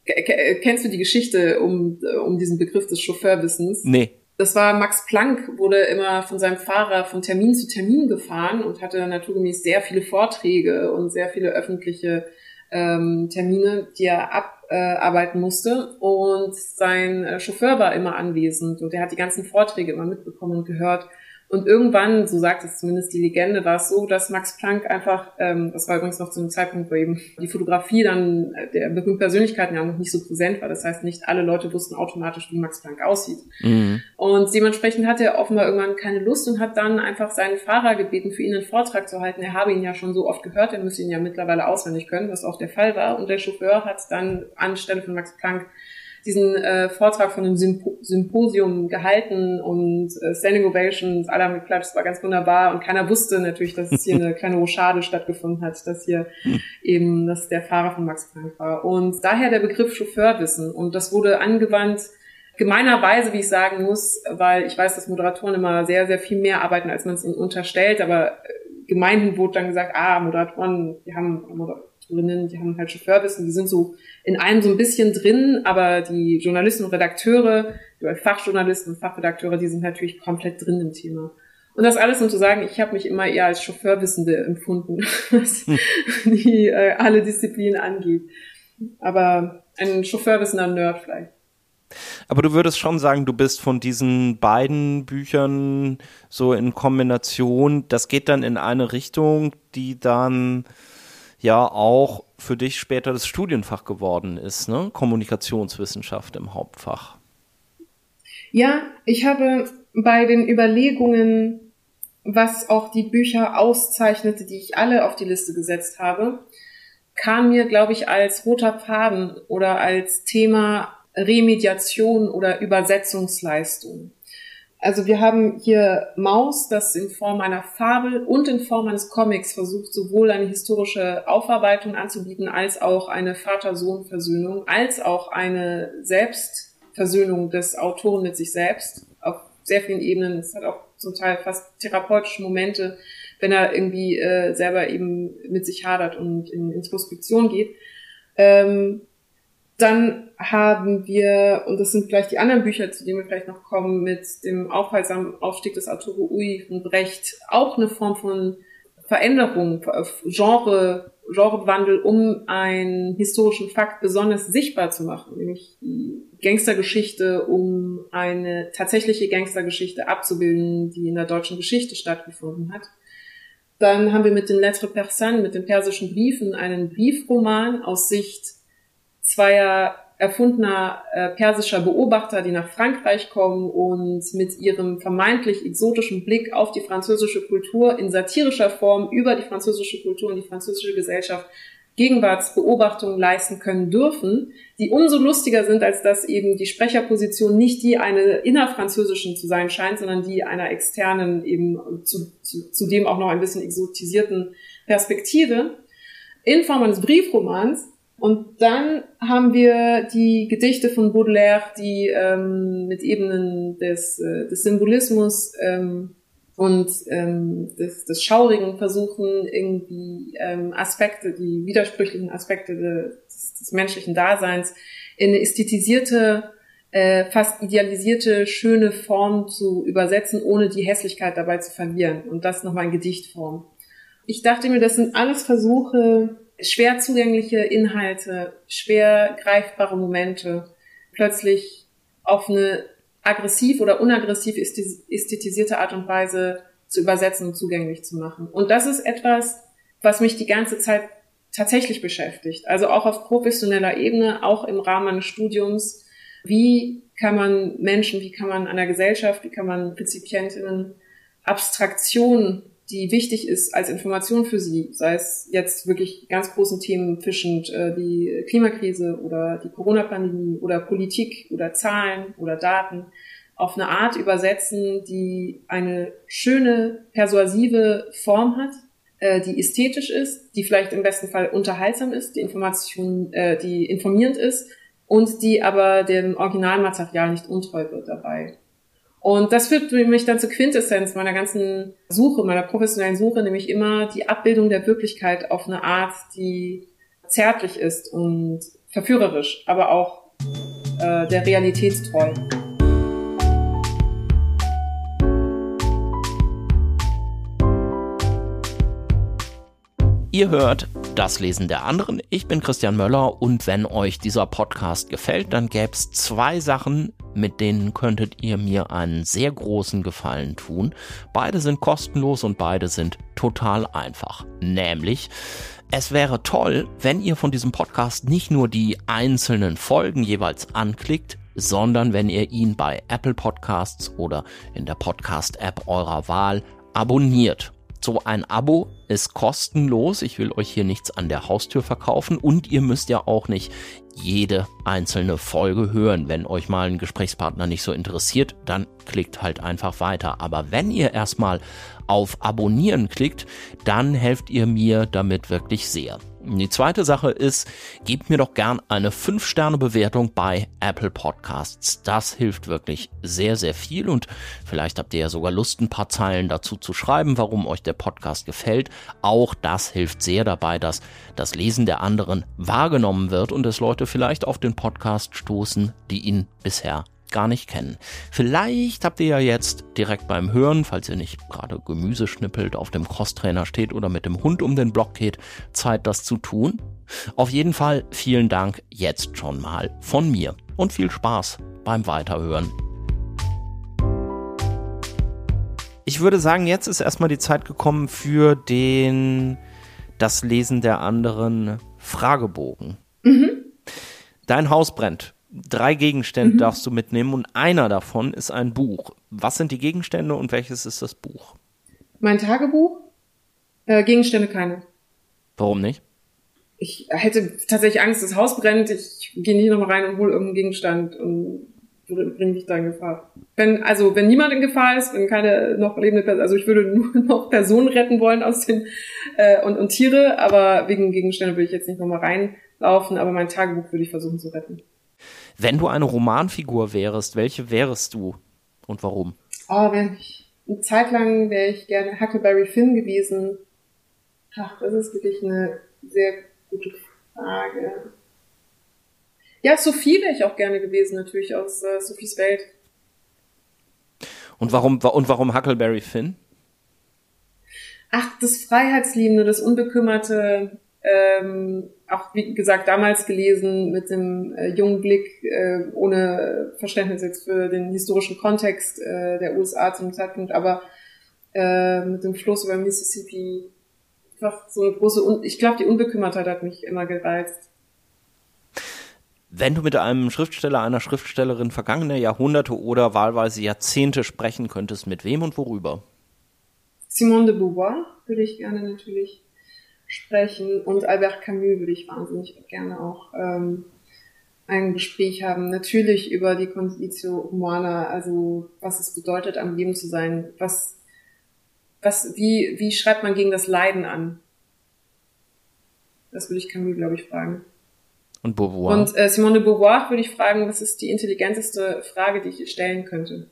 Kennst du die Geschichte um, um diesen Begriff des Chauffeurwissens? Nee. Das war Max Planck, wurde immer von seinem Fahrer von Termin zu Termin gefahren und hatte naturgemäß sehr viele Vorträge und sehr viele öffentliche ähm, Termine, die er abarbeiten musste. Und sein äh, Chauffeur war immer anwesend und er hat die ganzen Vorträge immer mitbekommen und gehört. Und irgendwann, so sagt es zumindest die Legende, war es so, dass Max Planck einfach, ähm, das war übrigens noch zu einem Zeitpunkt, wo eben die Fotografie dann äh, der berühmten Persönlichkeiten ja noch nicht so präsent war. Das heißt, nicht alle Leute wussten automatisch, wie Max Planck aussieht. Mhm. Und dementsprechend hatte er offenbar irgendwann keine Lust und hat dann einfach seinen Fahrer gebeten, für ihn einen Vortrag zu halten. Er habe ihn ja schon so oft gehört, er müsse ihn ja mittlerweile auswendig können, was auch der Fall war. Und der Chauffeur hat dann anstelle von Max Planck diesen äh, Vortrag von einem Sympo Symposium gehalten und äh, Standing Ovations, alle haben geklatscht, es war ganz wunderbar und keiner wusste natürlich, dass es hier eine kleine Rochade stattgefunden hat, dass hier hm. eben, dass der Fahrer von Max Planck war. Und daher der Begriff Chauffeurwissen und das wurde angewandt gemeinerweise, wie ich sagen muss, weil ich weiß, dass Moderatoren immer sehr, sehr viel mehr arbeiten, als man es ihnen unterstellt, aber äh, gemeinhin wurde dann gesagt, ah, Moderatoren, die haben Moderatorinnen, die haben halt Chauffeurwissen, die sind so in allem so ein bisschen drin, aber die Journalisten und Redakteure, die Fachjournalisten und Fachredakteure, die sind natürlich komplett drin im Thema. Und das alles, um zu sagen, ich habe mich immer eher als Chauffeurwissende empfunden, was hm. die äh, alle Disziplinen angeht. Aber ein Chauffeurwissender Nerd vielleicht. Aber du würdest schon sagen, du bist von diesen beiden Büchern so in Kombination, das geht dann in eine Richtung, die dann ja auch für dich später das Studienfach geworden ist, ne? Kommunikationswissenschaft im Hauptfach. Ja, ich habe bei den Überlegungen, was auch die Bücher auszeichnete, die ich alle auf die Liste gesetzt habe, kam mir, glaube ich, als roter Faden oder als Thema Remediation oder Übersetzungsleistung. Also wir haben hier Maus, das in Form einer Fabel und in Form eines Comics versucht, sowohl eine historische Aufarbeitung anzubieten, als auch eine Vater-Sohn-Versöhnung, als auch eine Selbstversöhnung des Autoren mit sich selbst auf sehr vielen Ebenen. Es hat auch zum Teil fast therapeutische Momente, wenn er irgendwie äh, selber eben mit sich hadert und in Introspektion geht. Ähm, dann haben wir, und das sind vielleicht die anderen Bücher, zu denen wir vielleicht noch kommen, mit dem aufhaltsamen Aufstieg des Autore Ui von Brecht, auch eine Form von Veränderung, Genre, Genrewandel, um einen historischen Fakt besonders sichtbar zu machen, nämlich die Gangstergeschichte, um eine tatsächliche Gangstergeschichte abzubilden, die in der deutschen Geschichte stattgefunden hat. Dann haben wir mit den Lettres Persanes, mit den persischen Briefen, einen Briefroman aus Sicht zweier erfundener äh, persischer Beobachter, die nach Frankreich kommen und mit ihrem vermeintlich exotischen Blick auf die französische Kultur in satirischer Form über die französische Kultur und die französische Gesellschaft Gegenwartsbeobachtungen leisten können dürfen, die umso lustiger sind, als dass eben die Sprecherposition nicht die einer innerfranzösischen zu sein scheint, sondern die einer externen, eben zu, zu, zudem auch noch ein bisschen exotisierten Perspektive in Form eines Briefromans. Und dann haben wir die Gedichte von Baudelaire, die ähm, mit Ebenen des, äh, des Symbolismus ähm, und ähm, des, des Schaurigen versuchen, irgendwie ähm, Aspekte, die widersprüchlichen Aspekte des, des menschlichen Daseins in eine ästhetisierte, äh, fast idealisierte, schöne Form zu übersetzen, ohne die Hässlichkeit dabei zu verlieren. Und das nochmal in Gedichtform. Ich dachte mir, das sind alles Versuche, schwer zugängliche Inhalte, schwer greifbare Momente plötzlich auf eine aggressiv oder unaggressiv ästhetisierte Art und Weise zu übersetzen und zugänglich zu machen. Und das ist etwas, was mich die ganze Zeit tatsächlich beschäftigt. Also auch auf professioneller Ebene, auch im Rahmen meines Studiums. Wie kann man Menschen, wie kann man einer Gesellschaft, wie kann man Rezipientinnen Abstraktion die wichtig ist als Information für sie, sei es jetzt wirklich ganz großen Themen fischend, äh, die Klimakrise oder die Corona-Pandemie oder Politik oder Zahlen oder Daten, auf eine Art übersetzen, die eine schöne, persuasive Form hat, äh, die ästhetisch ist, die vielleicht im besten Fall unterhaltsam ist, die Information, äh, die informierend ist und die aber dem Originalmaterial nicht untreu wird dabei. Und das führt mich dann zur Quintessenz meiner ganzen Suche, meiner professionellen Suche, nämlich immer die Abbildung der Wirklichkeit auf eine Art, die zärtlich ist und verführerisch, aber auch äh, der Realität treu. Ihr hört das Lesen der anderen. Ich bin Christian Möller und wenn euch dieser Podcast gefällt, dann gäbe es zwei Sachen, mit denen könntet ihr mir einen sehr großen Gefallen tun. Beide sind kostenlos und beide sind total einfach. Nämlich, es wäre toll, wenn ihr von diesem Podcast nicht nur die einzelnen Folgen jeweils anklickt, sondern wenn ihr ihn bei Apple Podcasts oder in der Podcast-App eurer Wahl abonniert so ein Abo ist kostenlos. Ich will euch hier nichts an der Haustür verkaufen und ihr müsst ja auch nicht jede einzelne Folge hören. Wenn euch mal ein Gesprächspartner nicht so interessiert, dann klickt halt einfach weiter. Aber wenn ihr erstmal auf Abonnieren klickt, dann helft ihr mir damit wirklich sehr. Die zweite Sache ist, gebt mir doch gern eine 5-Sterne-Bewertung bei Apple Podcasts. Das hilft wirklich sehr, sehr viel und vielleicht habt ihr ja sogar Lust, ein paar Zeilen dazu zu schreiben, warum euch der Podcast gefällt. Auch das hilft sehr dabei, dass das Lesen der anderen wahrgenommen wird und es Leute vielleicht auf den Podcast stoßen, die ihn bisher gar nicht kennen. Vielleicht habt ihr ja jetzt direkt beim Hören, falls ihr nicht gerade Gemüse schnippelt, auf dem Crosstrainer steht oder mit dem Hund um den Block geht, Zeit das zu tun. Auf jeden Fall vielen Dank jetzt schon mal von mir und viel Spaß beim Weiterhören. Ich würde sagen, jetzt ist erstmal die Zeit gekommen für den das Lesen der anderen Fragebogen. Mhm. Dein Haus brennt. Drei Gegenstände mhm. darfst du mitnehmen und einer davon ist ein Buch. Was sind die Gegenstände und welches ist das Buch? Mein Tagebuch? Äh, Gegenstände keine. Warum nicht? ich hätte tatsächlich Angst, das Haus brennt, ich gehe nicht nochmal rein und hole irgendeinen Gegenstand und bringe mich da in Gefahr. Wenn, also, wenn niemand in Gefahr ist, wenn keine noch lebende Person, also ich würde nur noch Personen retten wollen aus den, äh, und, und Tiere, aber wegen Gegenstände würde ich jetzt nicht nochmal reinlaufen, aber mein Tagebuch würde ich versuchen zu retten. Wenn du eine Romanfigur wärst, welche wärst du und warum? Oh, wenn ich, eine Zeit lang wäre ich gerne Huckleberry Finn gewesen. Ach, das ist wirklich eine sehr gute Frage. Ja, Sophie wäre ich auch gerne gewesen, natürlich aus äh, Sophies Welt. Und warum, und warum Huckleberry Finn? Ach, das Freiheitsliebende, das Unbekümmerte, ähm, auch wie gesagt damals gelesen mit dem äh, jungen Blick, äh, ohne Verständnis jetzt für den historischen Kontext äh, der USA zum Zeitpunkt, aber äh, mit dem Fluss über Mississippi einfach so eine große, Un ich glaube, die Unbekümmertheit hat mich immer gereizt. Wenn du mit einem Schriftsteller, einer Schriftstellerin vergangener Jahrhunderte oder wahlweise Jahrzehnte sprechen könntest, mit wem und worüber? Simone de Beauvoir würde ich gerne natürlich sprechen und Albert Camus würde ich wahnsinnig gerne auch ähm, ein Gespräch haben. Natürlich über die Conditio Humana, also was es bedeutet, am Leben zu sein. Was, was, wie, wie schreibt man gegen das Leiden an? Das würde ich Camus, glaube ich, fragen. Und Beauvoir. Und äh, Simone de Beauvoir würde ich fragen, was ist die intelligenteste Frage, die ich ihr stellen könnte?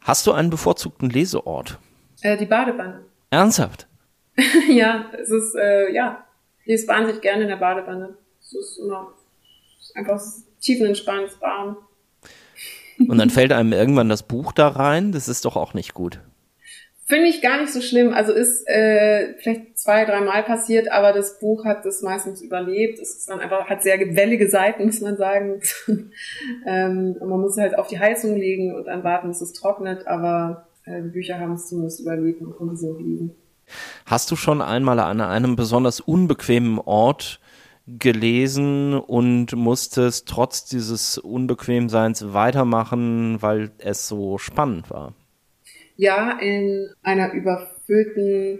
Hast du einen bevorzugten Leseort? Äh, die Badewanne. Ernsthaft? ja, es ist, äh, ja, ich lese wahnsinnig gerne in der Badewanne. Es ist immer einfach tiefenentspannt, warm. Und dann fällt einem irgendwann das Buch da rein, das ist doch auch nicht gut. Finde ich gar nicht so schlimm. Also ist äh, vielleicht zwei, dreimal passiert, aber das Buch hat das meistens überlebt. Es ist dann einfach, hat sehr wellige Seiten, muss man sagen. ähm, und man muss halt auf die Heizung legen und dann warten, bis es trocknet, aber äh, Bücher haben es zumindest überlebt und konnten sie auch liegen. Hast du schon einmal an einem besonders unbequemen Ort gelesen und musstest trotz dieses Unbequemseins weitermachen, weil es so spannend war? Ja, in einer überfüllten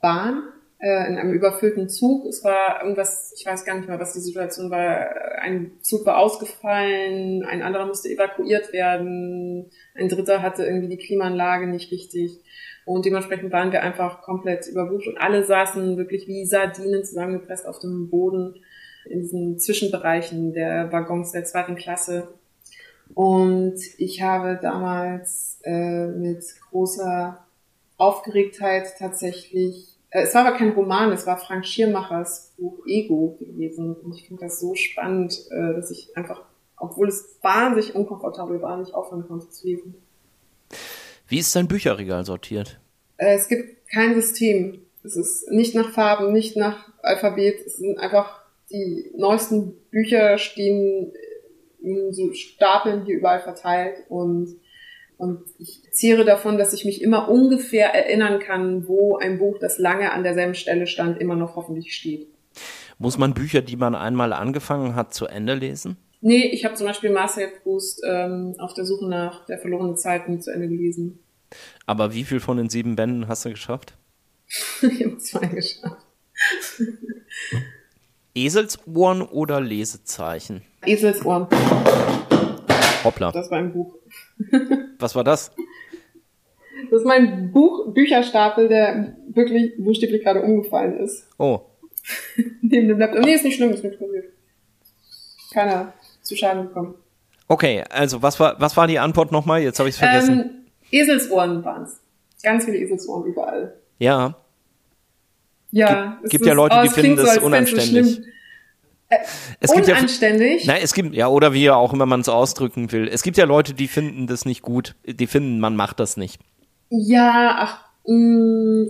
Bahn, äh, in einem überfüllten Zug. Es war irgendwas, ich weiß gar nicht mehr, was die Situation war. Ein Zug war ausgefallen, ein anderer musste evakuiert werden, ein dritter hatte irgendwie die Klimaanlage nicht richtig. Und dementsprechend waren wir einfach komplett überbucht und alle saßen wirklich wie Sardinen zusammengepresst auf dem Boden in diesen Zwischenbereichen der Waggons der zweiten Klasse. Und ich habe damals äh, mit großer Aufgeregtheit tatsächlich, äh, es war aber kein Roman, es war Frank Schirmachers Buch Ego gewesen. Und ich finde das so spannend, äh, dass ich einfach, obwohl es wahnsinnig unkomfortabel war, nicht aufhören konnte zu lesen. Wie ist dein Bücherregal sortiert? Äh, es gibt kein System. Es ist nicht nach Farben, nicht nach Alphabet. Es sind einfach die neuesten Bücher stehen in so Stapeln hier überall verteilt und und ich zehre davon, dass ich mich immer ungefähr erinnern kann, wo ein Buch, das lange an derselben Stelle stand, immer noch hoffentlich steht. Muss man Bücher, die man einmal angefangen hat, zu Ende lesen? Nee, ich habe zum Beispiel Marcel Proust ähm, auf der Suche nach der verlorenen Zeit nie zu Ende gelesen. Aber wie viel von den sieben Bänden hast du geschafft? ich habe zwei geschafft. Eselsohren oder Lesezeichen? Eselsohren. Hoppla. Das war ein Buch. Was war das? Das ist mein Buch, Bücherstapel, der wirklich buchstäblich gerade umgefallen ist. Oh. Neben dem Laptop. Nee, ist nicht schlimm, ist nicht passiert. Keiner zu Schaden gekommen. Okay, also was war, was war die Antwort nochmal? Jetzt habe ich es vergessen. Ähm, Eselsohren waren's. Ganz viele Eselsohren überall. Ja. Ja. Gibt, gibt ja Leute, oh, die finden so, das unanständig. So äh, es gibt unanständig? Ja, nein, es gibt, ja, oder wie auch immer man es ausdrücken will. Es gibt ja Leute, die finden das nicht gut. Die finden, man macht das nicht. Ja, ach,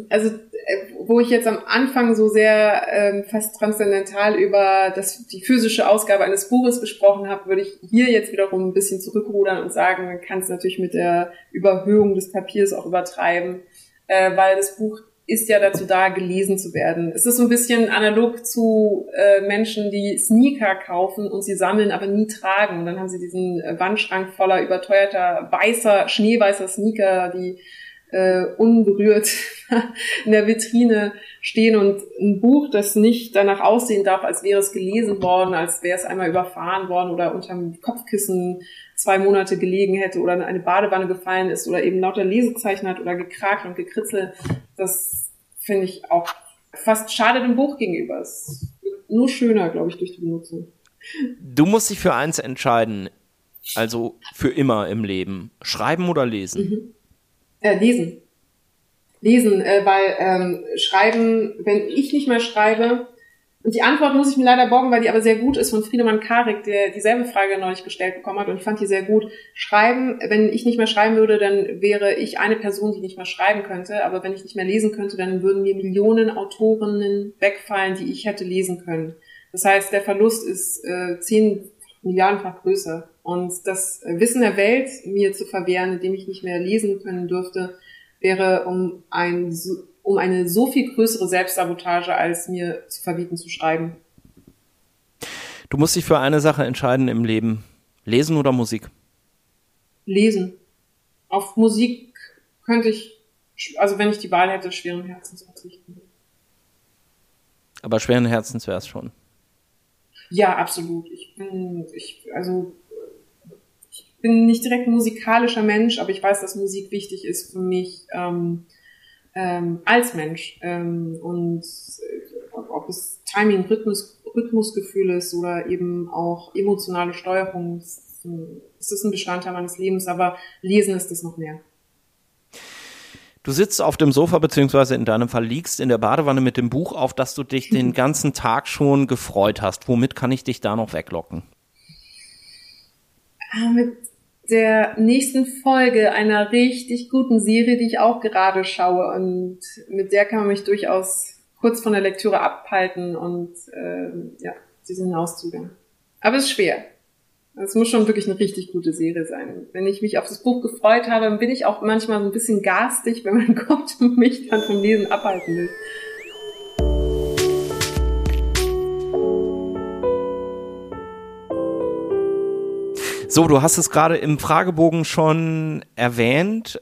also äh, wo ich jetzt am Anfang so sehr ähm, fast transzendental über das, die physische Ausgabe eines Buches gesprochen habe, würde ich hier jetzt wiederum ein bisschen zurückrudern und sagen, man kann es natürlich mit der Überhöhung des Papiers auch übertreiben, äh, weil das Buch ist ja dazu da, gelesen zu werden. Es ist so ein bisschen analog zu äh, Menschen, die Sneaker kaufen und sie sammeln, aber nie tragen. Und dann haben sie diesen äh, Wandschrank voller überteuerter weißer, schneeweißer Sneaker, die äh, unberührt in der Vitrine stehen und ein Buch, das nicht danach aussehen darf, als wäre es gelesen worden, als wäre es einmal überfahren worden oder unterm Kopfkissen zwei Monate gelegen hätte oder in eine Badewanne gefallen ist oder eben lauter Lesezeichen hat oder gekrakt und gekritzelt, das finde ich auch fast schade dem Buch gegenüber. Es ist nur schöner, glaube ich, durch die Benutzung. Du musst dich für eins entscheiden, also für immer im Leben. Schreiben oder lesen? Mhm. Äh, lesen. Lesen, äh, weil ähm, schreiben, wenn ich nicht mehr schreibe, und die Antwort muss ich mir leider borgen, weil die aber sehr gut ist von Friedemann Karik, der dieselbe Frage neulich gestellt bekommen hat und ich fand die sehr gut. Schreiben, wenn ich nicht mehr schreiben würde, dann wäre ich eine Person, die nicht mehr schreiben könnte, aber wenn ich nicht mehr lesen könnte, dann würden mir Millionen Autorinnen wegfallen, die ich hätte lesen können. Das heißt, der Verlust ist äh, zehn Milliardenfach größer. Und das Wissen der Welt mir zu verwehren, indem ich nicht mehr lesen können dürfte, wäre um ein um eine so viel größere Selbstsabotage, als mir zu verbieten zu schreiben. Du musst dich für eine Sache entscheiden im Leben. Lesen oder Musik? Lesen. Auf Musik könnte ich, also wenn ich die Wahl hätte, schweren Herzens verzichten. Aber schweren Herzens wäre es schon. Ja, absolut. Ich bin, ich, also, bin nicht direkt ein musikalischer Mensch, aber ich weiß, dass Musik wichtig ist für mich. Ähm, ähm, als Mensch. Ähm, und äh, ob es Timing, Rhythmus, Rhythmusgefühl ist oder eben auch emotionale Steuerung, es ist ein Bestandteil meines Lebens, aber Lesen ist es noch mehr. Du sitzt auf dem Sofa, beziehungsweise in deinem Fall liegst in der Badewanne mit dem Buch, auf das du dich den ganzen Tag schon gefreut hast. Womit kann ich dich da noch weglocken? Ah, mit der nächsten Folge einer richtig guten Serie, die ich auch gerade schaue und mit der kann man mich durchaus kurz von der Lektüre abhalten und äh, ja, diesen hinauszugang. Aber es ist schwer. Es muss schon wirklich eine richtig gute Serie sein. Wenn ich mich auf das Buch gefreut habe, dann bin ich auch manchmal so ein bisschen garstig, wenn man kommt und mich dann vom Lesen abhalten will. So, du hast es gerade im Fragebogen schon erwähnt.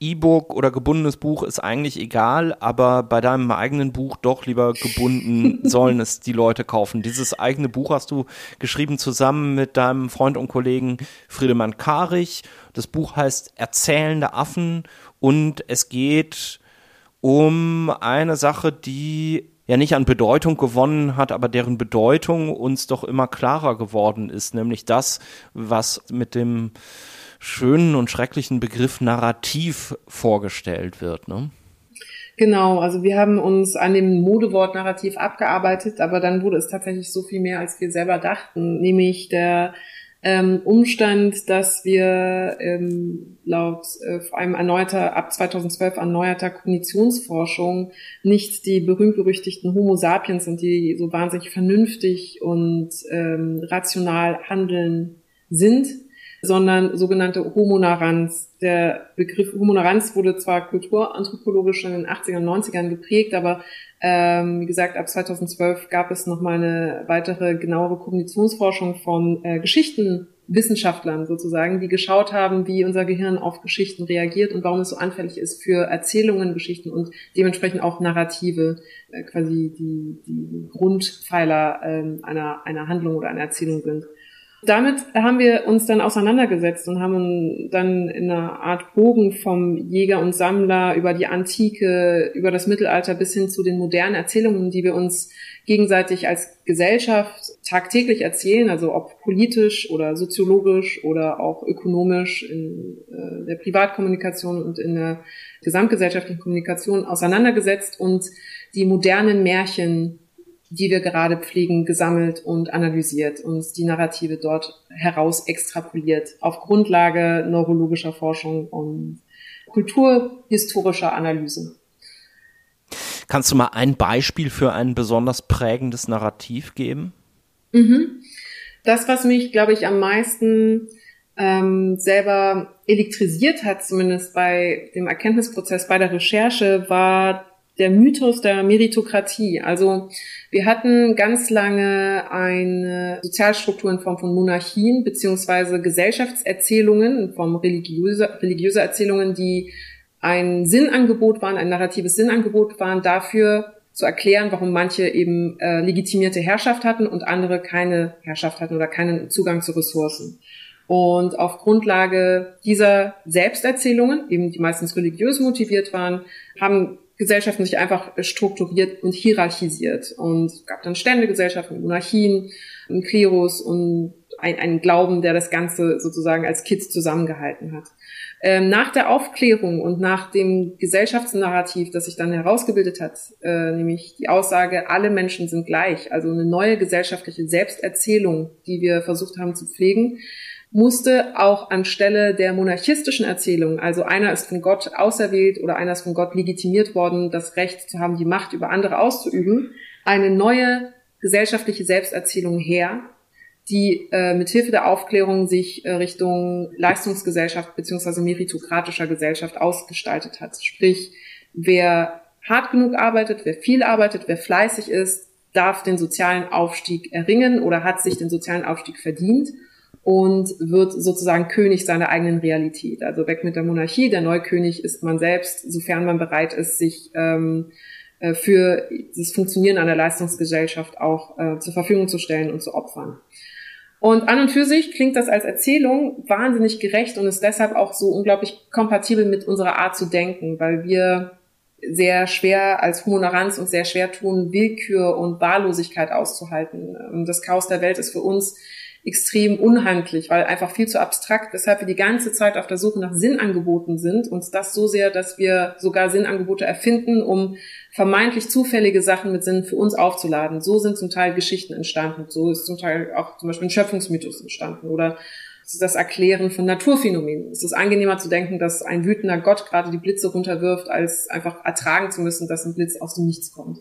E-Book oder gebundenes Buch ist eigentlich egal, aber bei deinem eigenen Buch doch lieber gebunden sollen es die Leute kaufen. Dieses eigene Buch hast du geschrieben zusammen mit deinem Freund und Kollegen Friedemann Karich. Das Buch heißt Erzählende Affen und es geht um eine Sache, die ja nicht an Bedeutung gewonnen hat, aber deren Bedeutung uns doch immer klarer geworden ist, nämlich das, was mit dem schönen und schrecklichen Begriff Narrativ vorgestellt wird. Ne? Genau, also wir haben uns an dem Modewort Narrativ abgearbeitet, aber dann wurde es tatsächlich so viel mehr, als wir selber dachten, nämlich der ähm, Umstand, dass wir ähm, laut äh, vor allem erneuerter, ab 2012 erneuerter Kognitionsforschung nicht die berühmt-berüchtigten Homo sapiens sind, die so wahnsinnig vernünftig und ähm, rational handeln sind, sondern sogenannte Homo narans. Der Begriff Homo narans wurde zwar kulturanthropologisch in den 80er und 90ern geprägt, aber ähm, wie gesagt, ab 2012 gab es nochmal eine weitere genauere Kognitionsforschung von äh, Geschichtenwissenschaftlern sozusagen, die geschaut haben, wie unser Gehirn auf Geschichten reagiert und warum es so anfällig ist für Erzählungen, Geschichten und dementsprechend auch Narrative, äh, quasi die, die Grundpfeiler äh, einer, einer Handlung oder einer Erzählung sind. Damit haben wir uns dann auseinandergesetzt und haben dann in einer Art Bogen vom Jäger und Sammler über die Antike, über das Mittelalter bis hin zu den modernen Erzählungen, die wir uns gegenseitig als Gesellschaft tagtäglich erzählen, also ob politisch oder soziologisch oder auch ökonomisch in äh, der Privatkommunikation und in der gesamtgesellschaftlichen Kommunikation auseinandergesetzt und die modernen Märchen die wir gerade pflegen, gesammelt und analysiert und die Narrative dort heraus extrapoliert auf Grundlage neurologischer Forschung und kulturhistorischer Analyse. Kannst du mal ein Beispiel für ein besonders prägendes Narrativ geben? Mhm. Das, was mich, glaube ich, am meisten ähm, selber elektrisiert hat, zumindest bei dem Erkenntnisprozess, bei der Recherche, war der Mythos der Meritokratie. Also wir hatten ganz lange eine Sozialstruktur in Form von Monarchien beziehungsweise Gesellschaftserzählungen in Form religiöser, religiöser Erzählungen, die ein Sinnangebot waren, ein narratives Sinnangebot waren dafür zu erklären, warum manche eben äh, legitimierte Herrschaft hatten und andere keine Herrschaft hatten oder keinen Zugang zu Ressourcen. Und auf Grundlage dieser Selbsterzählungen, eben die meistens religiös motiviert waren, haben Gesellschaften sich einfach strukturiert und hierarchisiert. Und es gab dann Ständegesellschaften, Monarchien, einen Klerus und einen Glauben, der das Ganze sozusagen als Kids zusammengehalten hat. Ähm, nach der Aufklärung und nach dem Gesellschaftsnarrativ, das sich dann herausgebildet hat, äh, nämlich die Aussage, alle Menschen sind gleich, also eine neue gesellschaftliche Selbsterzählung, die wir versucht haben zu pflegen, musste auch anstelle der monarchistischen Erzählung, also einer ist von Gott auserwählt oder einer ist von Gott legitimiert worden, das Recht zu haben, die Macht über andere auszuüben, eine neue gesellschaftliche Selbsterzählung her, die äh, mithilfe der Aufklärung sich äh, Richtung Leistungsgesellschaft beziehungsweise meritokratischer Gesellschaft ausgestaltet hat. Sprich, wer hart genug arbeitet, wer viel arbeitet, wer fleißig ist, darf den sozialen Aufstieg erringen oder hat sich den sozialen Aufstieg verdient und wird sozusagen König seiner eigenen Realität. Also weg mit der Monarchie, der Neukönig ist man selbst, sofern man bereit ist, sich ähm, äh, für das Funktionieren einer Leistungsgesellschaft auch äh, zur Verfügung zu stellen und zu opfern. Und an und für sich klingt das als Erzählung wahnsinnig gerecht und ist deshalb auch so unglaublich kompatibel mit unserer Art zu denken, weil wir sehr schwer als Homonaranz und sehr schwer tun, Willkür und Wahllosigkeit auszuhalten. Das Chaos der Welt ist für uns extrem unhandlich, weil einfach viel zu abstrakt, weshalb wir die ganze Zeit auf der Suche nach Sinnangeboten sind und das so sehr, dass wir sogar Sinnangebote erfinden, um vermeintlich zufällige Sachen mit Sinn für uns aufzuladen. So sind zum Teil Geschichten entstanden. So ist zum Teil auch zum Beispiel ein Schöpfungsmythos entstanden oder das Erklären von Naturphänomenen. Es ist angenehmer zu denken, dass ein wütender Gott gerade die Blitze runterwirft, als einfach ertragen zu müssen, dass ein Blitz aus dem Nichts kommt.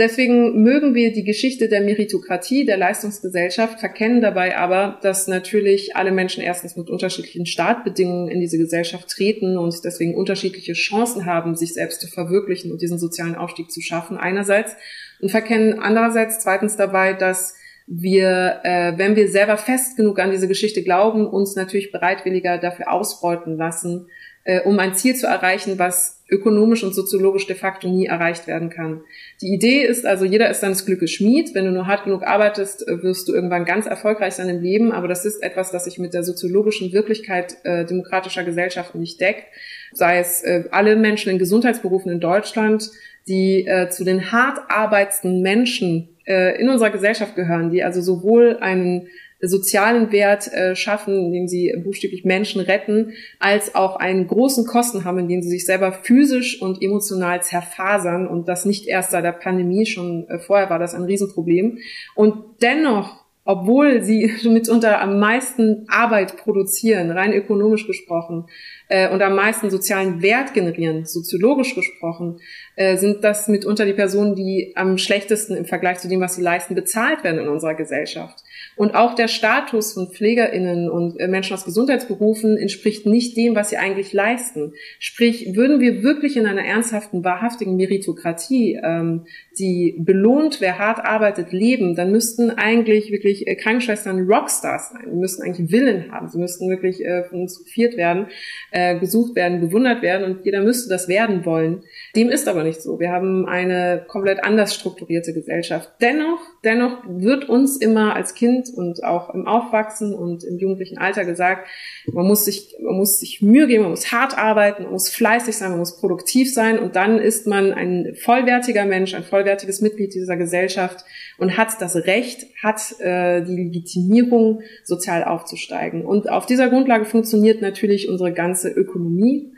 Deswegen mögen wir die Geschichte der Meritokratie, der Leistungsgesellschaft, verkennen dabei aber, dass natürlich alle Menschen erstens mit unterschiedlichen Startbedingungen in diese Gesellschaft treten und deswegen unterschiedliche Chancen haben, sich selbst zu verwirklichen und diesen sozialen Aufstieg zu schaffen einerseits und verkennen andererseits zweitens dabei, dass wir, äh, wenn wir selber fest genug an diese Geschichte glauben, uns natürlich bereitwilliger dafür ausbeuten lassen, äh, um ein Ziel zu erreichen, was ökonomisch und soziologisch de facto nie erreicht werden kann. Die Idee ist also, jeder ist seines Glückes Schmied. Wenn du nur hart genug arbeitest, äh, wirst du irgendwann ganz erfolgreich sein im Leben. Aber das ist etwas, das sich mit der soziologischen Wirklichkeit äh, demokratischer Gesellschaften nicht deckt. Sei es äh, alle Menschen in Gesundheitsberufen in Deutschland, die äh, zu den hart arbeitenden Menschen äh, in unserer Gesellschaft gehören, die also sowohl einen sozialen Wert äh, schaffen, indem sie buchstäblich Menschen retten, als auch einen großen Kosten haben, indem sie sich selber physisch und emotional zerfasern und das nicht erst seit der Pandemie, schon äh, vorher war das ein Riesenproblem. Und dennoch obwohl sie mitunter am meisten Arbeit produzieren, rein ökonomisch gesprochen, äh, und am meisten sozialen Wert generieren, soziologisch gesprochen, äh, sind das mitunter die Personen, die am schlechtesten im Vergleich zu dem, was sie leisten, bezahlt werden in unserer Gesellschaft. Und auch der Status von PflegerInnen und äh, Menschen aus Gesundheitsberufen entspricht nicht dem, was sie eigentlich leisten. Sprich, würden wir wirklich in einer ernsthaften, wahrhaftigen Meritokratie, ähm, die belohnt, wer hart arbeitet, leben, dann müssten eigentlich wirklich äh, Krankenschwestern Rockstars sein. Sie müssten eigentlich Willen haben. Sie müssten wirklich äh, von uns geführt werden, äh, gesucht werden, bewundert werden und jeder müsste das werden wollen. Dem ist aber nicht so. Wir haben eine komplett anders strukturierte Gesellschaft. Dennoch, dennoch wird uns immer als Kind und auch im Aufwachsen und im jugendlichen Alter gesagt, man muss sich, man muss sich Mühe geben, man muss hart arbeiten, man muss fleißig sein, man muss produktiv sein und dann ist man ein vollwertiger Mensch, ein vollwertiges Mitglied dieser Gesellschaft und hat das Recht, hat äh, die Legitimierung, sozial aufzusteigen. Und auf dieser Grundlage funktioniert natürlich unsere ganze Ökonomie.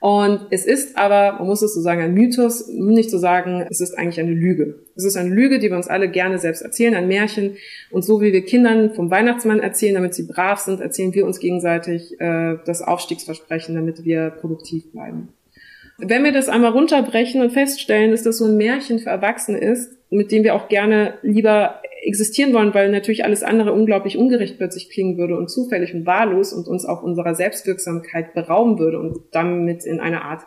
Und es ist aber, man muss es so sagen, ein Mythos, nicht zu sagen, es ist eigentlich eine Lüge. Es ist eine Lüge, die wir uns alle gerne selbst erzählen, ein Märchen. Und so wie wir Kindern vom Weihnachtsmann erzählen, damit sie brav sind, erzählen wir uns gegenseitig äh, das Aufstiegsversprechen, damit wir produktiv bleiben. Wenn wir das einmal runterbrechen und feststellen, dass das so ein Märchen für Erwachsene ist, mit dem wir auch gerne lieber existieren wollen, weil natürlich alles andere unglaublich ungerecht plötzlich klingen würde und zufällig und wahllos und uns auch unserer Selbstwirksamkeit berauben würde und damit in eine Art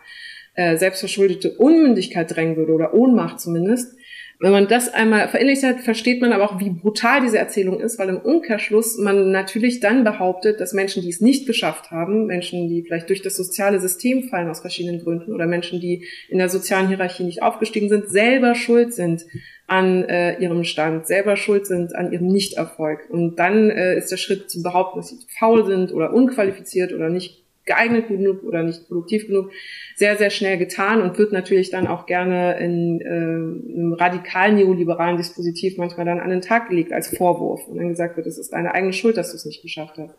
äh, selbstverschuldete Unmündigkeit drängen würde oder Ohnmacht zumindest, Wenn man das einmal verinnerlicht hat, versteht man aber auch, wie brutal diese Erzählung ist, weil im Umkehrschluss man natürlich dann behauptet, dass Menschen, die es nicht geschafft haben, Menschen, die vielleicht durch das soziale System fallen aus verschiedenen Gründen oder Menschen, die in der sozialen Hierarchie nicht aufgestiegen sind, selber schuld sind an äh, ihrem Stand, selber schuld sind an ihrem Nichterfolg. Und dann äh, ist der Schritt zu behaupten, dass sie faul sind oder unqualifiziert oder nicht geeignet genug oder nicht produktiv genug, sehr, sehr schnell getan und wird natürlich dann auch gerne in äh, einem radikal neoliberalen Dispositiv manchmal dann an den Tag gelegt als Vorwurf und dann gesagt wird, es ist deine eigene Schuld, dass du es nicht geschafft hast.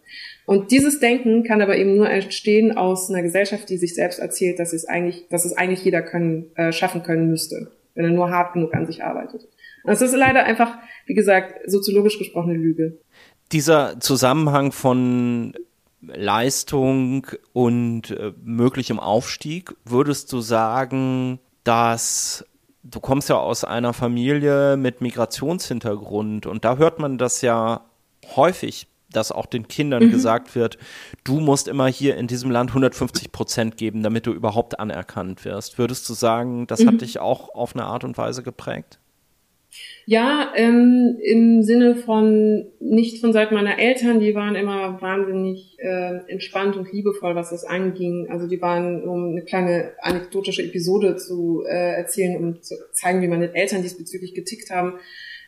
Und dieses Denken kann aber eben nur entstehen aus einer Gesellschaft, die sich selbst erzählt, dass es eigentlich, dass es eigentlich jeder können, äh, schaffen können müsste, wenn er nur hart genug an sich arbeitet. Das ist leider einfach, wie gesagt, soziologisch gesprochene Lüge. Dieser Zusammenhang von Leistung und äh, möglichem Aufstieg, würdest du sagen, dass du kommst ja aus einer Familie mit Migrationshintergrund und da hört man das ja häufig, dass auch den Kindern mhm. gesagt wird, du musst immer hier in diesem Land 150 Prozent geben, damit du überhaupt anerkannt wirst. Würdest du sagen, das mhm. hat dich auch auf eine Art und Weise geprägt? Ja, ähm, im Sinne von nicht von Seiten meiner Eltern, die waren immer wahnsinnig äh, entspannt und liebevoll, was das anging. Also die waren, um eine kleine anekdotische Episode zu äh, erzählen, um zu zeigen, wie meine Eltern diesbezüglich getickt haben.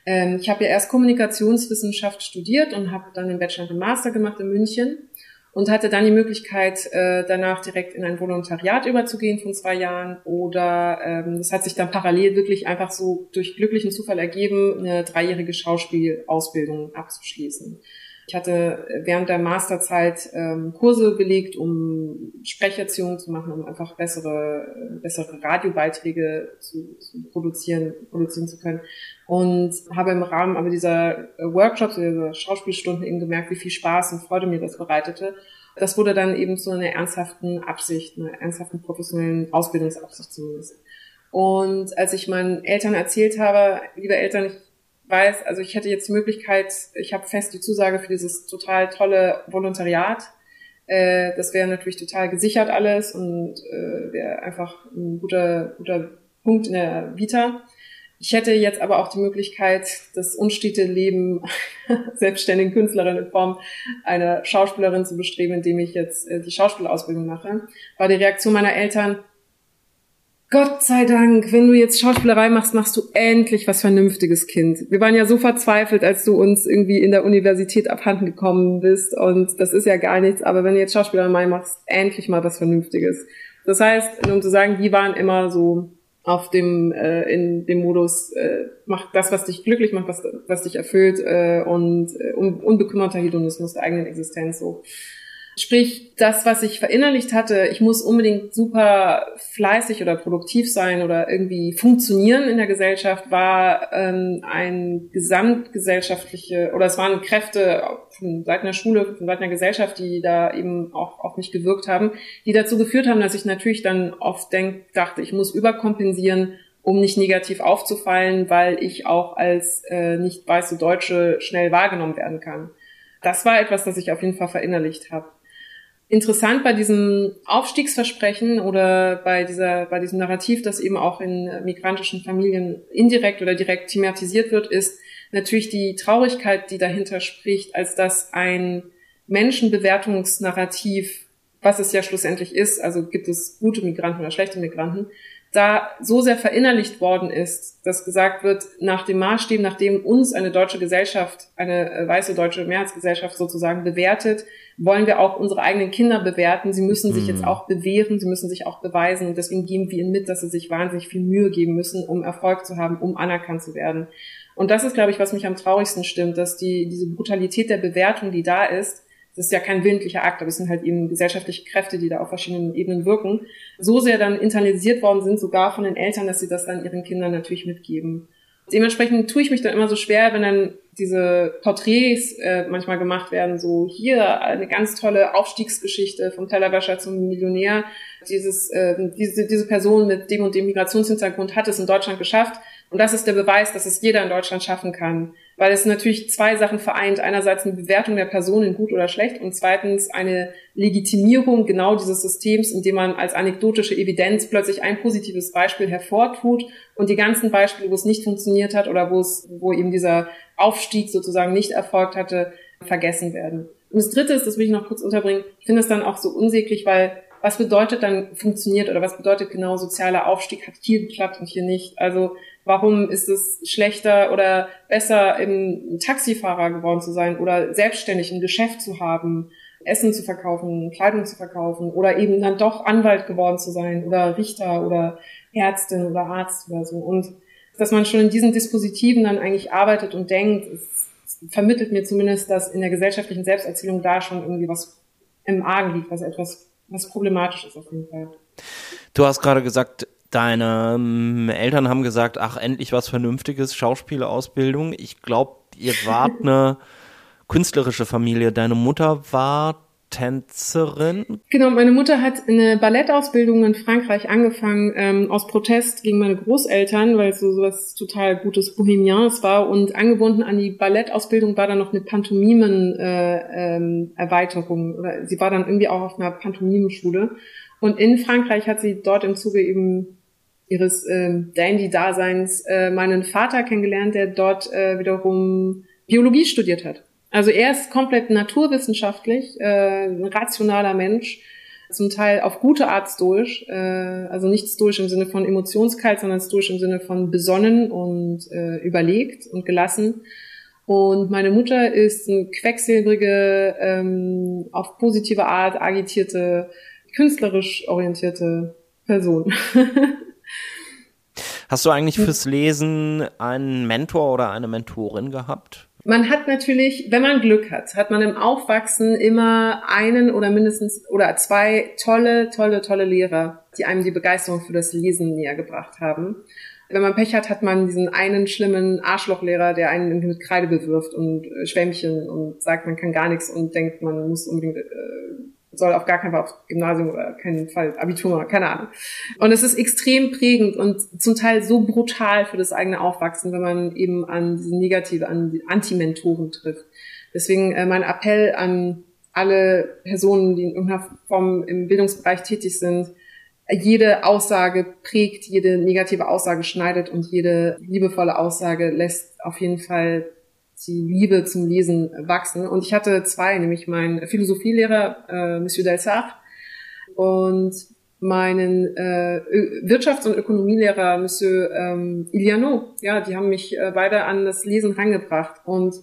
Ähm, ich habe ja erst Kommunikationswissenschaft studiert und habe dann den Bachelor und Master gemacht in München und hatte dann die Möglichkeit, äh, danach direkt in ein Volontariat überzugehen von zwei Jahren oder ähm, das hat sich dann parallel wirklich einfach so durch glücklichen Zufall ergeben, eine dreijährige Schauspielausbildung abzuschließen. Ich hatte während der Masterzeit ähm, Kurse belegt, um Sprecherziehungen zu machen, um einfach bessere, bessere Radiobeiträge zu, zu produzieren, produzieren zu können. Und habe im Rahmen aber dieser Workshops, dieser Schauspielstunden eben gemerkt, wie viel Spaß und Freude mir das bereitete. Das wurde dann eben zu einer ernsthaften Absicht, einer ernsthaften professionellen Ausbildungsabsicht zumindest. Und als ich meinen Eltern erzählt habe, liebe Eltern, ich weiß, also ich hätte jetzt die Möglichkeit, ich habe fest die Zusage für dieses total tolle Volontariat. Äh, das wäre natürlich total gesichert alles und äh, wäre einfach ein guter, guter Punkt in der Vita. Ich hätte jetzt aber auch die Möglichkeit, das unstete Leben selbstständigen Künstlerin in Form einer Schauspielerin zu bestreben, indem ich jetzt äh, die Schauspielausbildung mache. War die Reaktion meiner Eltern, Gott sei Dank, wenn du jetzt Schauspielerei machst, machst du endlich was Vernünftiges, Kind. Wir waren ja so verzweifelt, als du uns irgendwie in der Universität abhanden gekommen bist und das ist ja gar nichts, aber wenn du jetzt Schauspielerei machst, endlich mal was Vernünftiges. Das heißt, um zu sagen, die waren immer so auf dem äh, in dem Modus äh, mach das was dich glücklich macht was was dich erfüllt äh, und äh, unbekümmerter Hedonismus der eigenen Existenz so Sprich, das, was ich verinnerlicht hatte, ich muss unbedingt super fleißig oder produktiv sein oder irgendwie funktionieren in der Gesellschaft, war ähm, ein gesamtgesellschaftliche, oder es waren Kräfte von Seiten der Schule, von Seiten der Gesellschaft, die da eben auch auf mich gewirkt haben, die dazu geführt haben, dass ich natürlich dann oft denk, dachte, ich muss überkompensieren, um nicht negativ aufzufallen, weil ich auch als äh, nicht weiße Deutsche schnell wahrgenommen werden kann. Das war etwas, das ich auf jeden Fall verinnerlicht habe. Interessant bei diesem Aufstiegsversprechen oder bei dieser, bei diesem Narrativ, das eben auch in migrantischen Familien indirekt oder direkt thematisiert wird, ist natürlich die Traurigkeit, die dahinter spricht, als dass ein Menschenbewertungsnarrativ, was es ja schlussendlich ist, also gibt es gute Migranten oder schlechte Migranten, da so sehr verinnerlicht worden ist, dass gesagt wird, nach dem Maßstab, nachdem uns eine deutsche Gesellschaft, eine äh, weiße deutsche Mehrheitsgesellschaft sozusagen bewertet, wollen wir auch unsere eigenen Kinder bewerten. Sie müssen sich mhm. jetzt auch bewähren, sie müssen sich auch beweisen. Und deswegen geben wir ihnen mit, dass sie sich wahnsinnig viel Mühe geben müssen, um Erfolg zu haben, um anerkannt zu werden. Und das ist, glaube ich, was mich am traurigsten stimmt, dass die, diese Brutalität der Bewertung, die da ist, das ist ja kein willentlicher Akt, aber es sind halt eben gesellschaftliche Kräfte, die da auf verschiedenen Ebenen wirken, so sehr dann internalisiert worden sind, sogar von den Eltern, dass sie das dann ihren Kindern natürlich mitgeben. Dementsprechend tue ich mich dann immer so schwer, wenn dann diese Porträts äh, manchmal gemacht werden, so hier eine ganz tolle Aufstiegsgeschichte vom Tellerwäscher zum Millionär. Dieses, äh, diese, diese Person mit dem und dem Migrationshintergrund hat es in Deutschland geschafft und das ist der Beweis, dass es jeder in Deutschland schaffen kann. Weil es natürlich zwei Sachen vereint. Einerseits eine Bewertung der Person in gut oder schlecht und zweitens eine Legitimierung genau dieses Systems, indem man als anekdotische Evidenz plötzlich ein positives Beispiel hervortut und die ganzen Beispiele, wo es nicht funktioniert hat oder wo es, wo eben dieser Aufstieg sozusagen nicht erfolgt hatte, vergessen werden. Und das Dritte ist, das will ich noch kurz unterbringen, ich finde es dann auch so unsäglich, weil was bedeutet dann funktioniert oder was bedeutet genau sozialer Aufstieg hat hier geklappt und hier nicht? Also warum ist es schlechter oder besser, im Taxifahrer geworden zu sein oder selbstständig ein Geschäft zu haben, Essen zu verkaufen, Kleidung zu verkaufen oder eben dann doch Anwalt geworden zu sein oder Richter oder Ärztin oder Arzt oder so. Und dass man schon in diesen Dispositiven dann eigentlich arbeitet und denkt, es vermittelt mir zumindest, dass in der gesellschaftlichen Selbsterzählung da schon irgendwie was im Argen liegt, was etwas, was problematisch ist auf jeden Fall. Du hast gerade gesagt, deine ähm, Eltern haben gesagt, ach, endlich was Vernünftiges, Schauspielausbildung. Ich glaube, ihr wart eine künstlerische Familie. Deine Mutter war Tänzerin? Genau, meine Mutter hat eine Ballettausbildung in Frankreich angefangen, ähm, aus Protest gegen meine Großeltern, weil es so was total gutes Bohemians war. Und angebunden an die Ballettausbildung war dann noch eine Pantomimen-Erweiterung. Äh, ähm, sie war dann irgendwie auch auf einer Pantomimenschule. Und in Frankreich hat sie dort im Zuge eben ihres ähm, Dandy-Daseins äh, meinen Vater kennengelernt, der dort äh, wiederum Biologie studiert hat. Also er ist komplett naturwissenschaftlich, äh, ein rationaler Mensch, zum Teil auf gute Art stoisch, äh, also nicht stoisch im Sinne von emotionskalt, sondern stoisch im Sinne von besonnen und äh, überlegt und gelassen. Und meine Mutter ist eine quecksilbrige, ähm, auf positive Art agitierte, künstlerisch orientierte Person. Hast du eigentlich fürs Lesen einen Mentor oder eine Mentorin gehabt? Man hat natürlich, wenn man Glück hat, hat man im Aufwachsen immer einen oder mindestens oder zwei tolle, tolle, tolle Lehrer, die einem die Begeisterung für das Lesen näher gebracht haben. Wenn man Pech hat, hat man diesen einen schlimmen Arschlochlehrer, der einen irgendwie mit Kreide bewirft und äh, Schwämmchen und sagt, man kann gar nichts und denkt, man muss unbedingt äh, soll auf gar keinen Fall aufs Gymnasium oder keinen Fall Abitur, keine Ahnung. Und es ist extrem prägend und zum Teil so brutal für das eigene Aufwachsen, wenn man eben an diese negative, an die Anti-Mentoren trifft. Deswegen äh, mein Appell an alle Personen, die in irgendeiner Form im Bildungsbereich tätig sind, jede Aussage prägt, jede negative Aussage schneidet und jede liebevolle Aussage lässt auf jeden Fall die Liebe zum Lesen wachsen. Und ich hatte zwei, nämlich meinen Philosophielehrer, äh, Monsieur Delsart, und meinen äh, Wirtschafts- und Ökonomielehrer, Monsieur ähm, Iliano. Ja, die haben mich äh, beide an das Lesen rangebracht und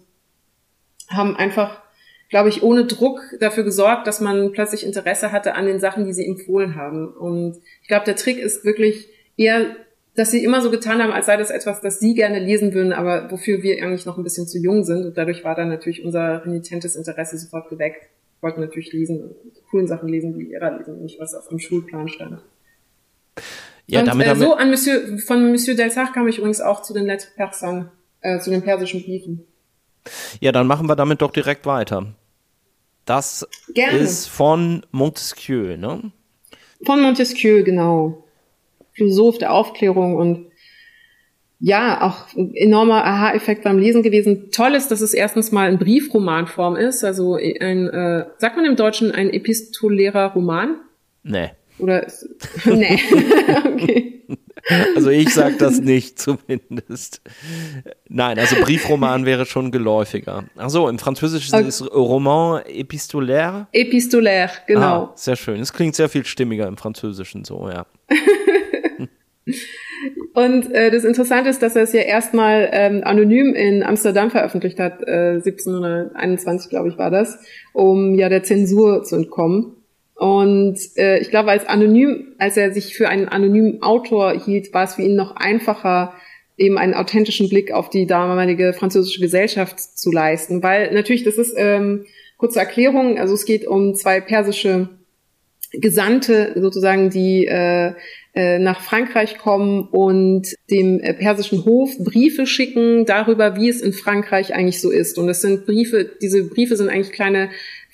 haben einfach, glaube ich, ohne Druck dafür gesorgt, dass man plötzlich Interesse hatte an den Sachen, die sie empfohlen haben. Und ich glaube, der Trick ist wirklich eher dass sie immer so getan haben, als sei das etwas, das sie gerne lesen würden, aber wofür wir eigentlich noch ein bisschen zu jung sind. Und dadurch war dann natürlich unser renitentes Interesse sofort geweckt. Wir wollten natürlich lesen, coolen Sachen lesen, die Lehrer lesen, nicht was auf dem Schulplan stand. Ja, und, damit, äh, so an Monsieur, von Monsieur Delsach kam ich übrigens auch zu den Lettres Persans, äh, zu den persischen Briefen. Ja, dann machen wir damit doch direkt weiter. Das Gerne. ist von Montesquieu, ne? Von Montesquieu, genau. Philosoph der Aufklärung und ja, auch enormer Aha-Effekt beim Lesen gewesen. Toll ist, dass es erstens mal in Briefromanform ist, also ein, äh, sagt man im Deutschen ein epistolärer Roman? Nee. Oder, nee. okay. Also ich sag das nicht zumindest. Nein, also Briefroman wäre schon geläufiger. Ach so, im Französischen okay. ist Roman epistolaire. Epistolaire, genau. Ah, sehr schön. Es klingt sehr viel stimmiger im Französischen so, ja. Und äh, das Interessante ist, dass er es ja erstmal ähm, anonym in Amsterdam veröffentlicht hat, äh, 1721, glaube ich, war das, um ja der Zensur zu entkommen. Und äh, ich glaube, als anonym, als er sich für einen anonymen Autor hielt, war es für ihn noch einfacher, eben einen authentischen Blick auf die damalige französische Gesellschaft zu leisten. Weil natürlich, das ist ähm, kurze Erklärung, also es geht um zwei persische Gesandte sozusagen, die äh, äh, nach Frankreich kommen und dem äh, persischen Hof Briefe schicken darüber, wie es in Frankreich eigentlich so ist. Und das sind Briefe, diese Briefe sind eigentlich kleine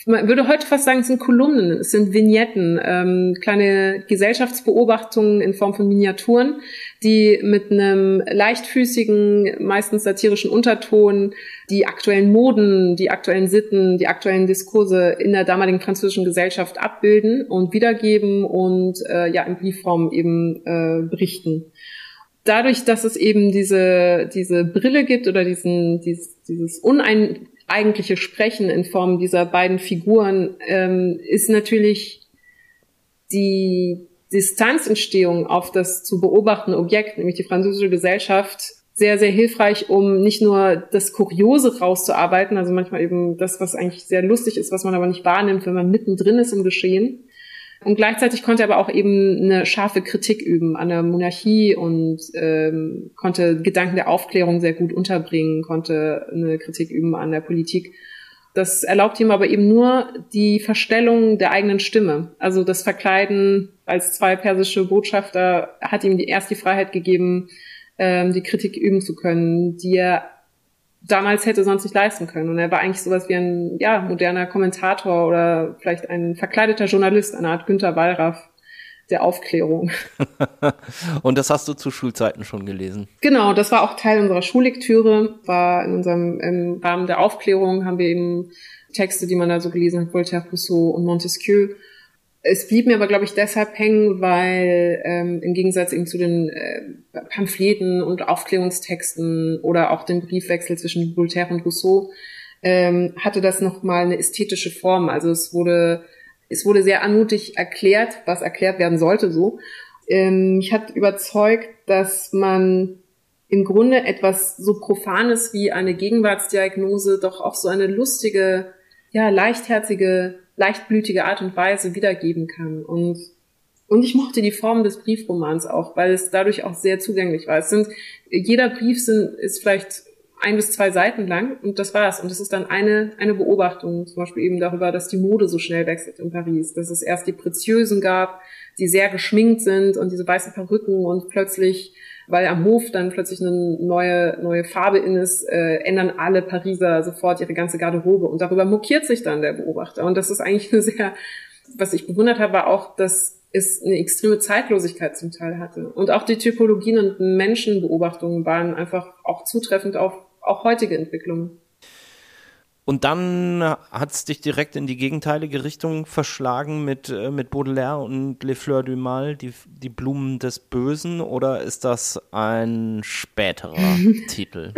man würde heute fast sagen, es sind Kolumnen, es sind Vignetten, ähm, kleine Gesellschaftsbeobachtungen in Form von Miniaturen, die mit einem leichtfüßigen, meistens satirischen Unterton die aktuellen Moden, die aktuellen Sitten, die aktuellen Diskurse in der damaligen französischen Gesellschaft abbilden und wiedergeben und äh, ja in Briefform eben äh, berichten. Dadurch, dass es eben diese, diese Brille gibt oder diesen, dieses, dieses uneigentliche Sprechen in Form dieser beiden Figuren, ähm, ist natürlich die Distanzentstehung auf das zu beobachtende Objekt, nämlich die französische Gesellschaft, sehr, sehr hilfreich, um nicht nur das Kuriose rauszuarbeiten, also manchmal eben das, was eigentlich sehr lustig ist, was man aber nicht wahrnimmt, wenn man mittendrin ist im Geschehen, und gleichzeitig konnte er aber auch eben eine scharfe Kritik üben an der Monarchie und ähm, konnte Gedanken der Aufklärung sehr gut unterbringen, konnte eine Kritik üben an der Politik. Das erlaubt ihm aber eben nur die Verstellung der eigenen Stimme. Also das Verkleiden als zwei persische Botschafter hat ihm erst die Freiheit gegeben, ähm, die Kritik üben zu können, die er damals hätte sonst nicht leisten können. Und er war eigentlich sowas wie ein ja, moderner Kommentator oder vielleicht ein verkleideter Journalist, eine Art Günter Wallraff der Aufklärung. Und das hast du zu Schulzeiten schon gelesen? Genau, das war auch Teil unserer Schullektüre, war in unserem im Rahmen der Aufklärung haben wir eben Texte, die man da so gelesen hat, Voltaire, Rousseau und Montesquieu es blieb mir aber, glaube ich, deshalb hängen, weil ähm, im Gegensatz eben zu den äh, Pamphleten und Aufklärungstexten oder auch dem Briefwechsel zwischen Voltaire und Rousseau ähm, hatte das nochmal eine ästhetische Form. Also es wurde, es wurde sehr anmutig erklärt, was erklärt werden sollte so. Ähm, mich hat überzeugt, dass man im Grunde etwas so Profanes wie eine Gegenwartsdiagnose doch auch so eine lustige, ja, leichtherzige leichtblütige Art und Weise wiedergeben kann. Und, und ich mochte die Form des Briefromans auch, weil es dadurch auch sehr zugänglich war. Es sind, jeder Brief sind, ist vielleicht ein bis zwei Seiten lang und das war's. Und es ist dann eine, eine Beobachtung, zum Beispiel eben darüber, dass die Mode so schnell wechselt in Paris, dass es erst die Preziösen gab, die sehr geschminkt sind und diese weißen Perücken und plötzlich weil am Hof dann plötzlich eine neue, neue Farbe in ist, äh, ändern alle Pariser sofort ihre ganze Garderobe und darüber mokiert sich dann der Beobachter. Und das ist eigentlich eine sehr, was ich bewundert habe, war auch, dass es eine extreme Zeitlosigkeit zum Teil hatte. Und auch die Typologien und Menschenbeobachtungen waren einfach auch zutreffend auf auch heutige Entwicklungen. Und dann hat es dich direkt in die gegenteilige Richtung verschlagen mit, äh, mit Baudelaire und Les Fleurs du Mal, die, die Blumen des Bösen, oder ist das ein späterer Titel?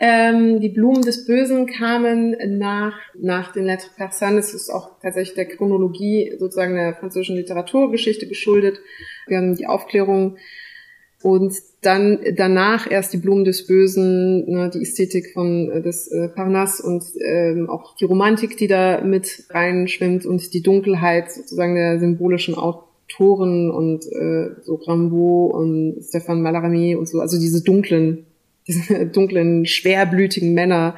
Ähm, die Blumen des Bösen kamen nach, nach den Lettres Persanes. Das ist auch tatsächlich der Chronologie sozusagen der französischen Literaturgeschichte geschuldet. Wir haben die Aufklärung und dann danach erst die Blumen des Bösen, ne, die Ästhetik von äh, des äh, Parnasse und ähm, auch die Romantik, die da mit reinschwimmt und die Dunkelheit sozusagen der symbolischen Autoren und äh, so Rambaud und Stéphane Mallarmé und so, also diese dunklen, diese dunklen, schwerblütigen Männer,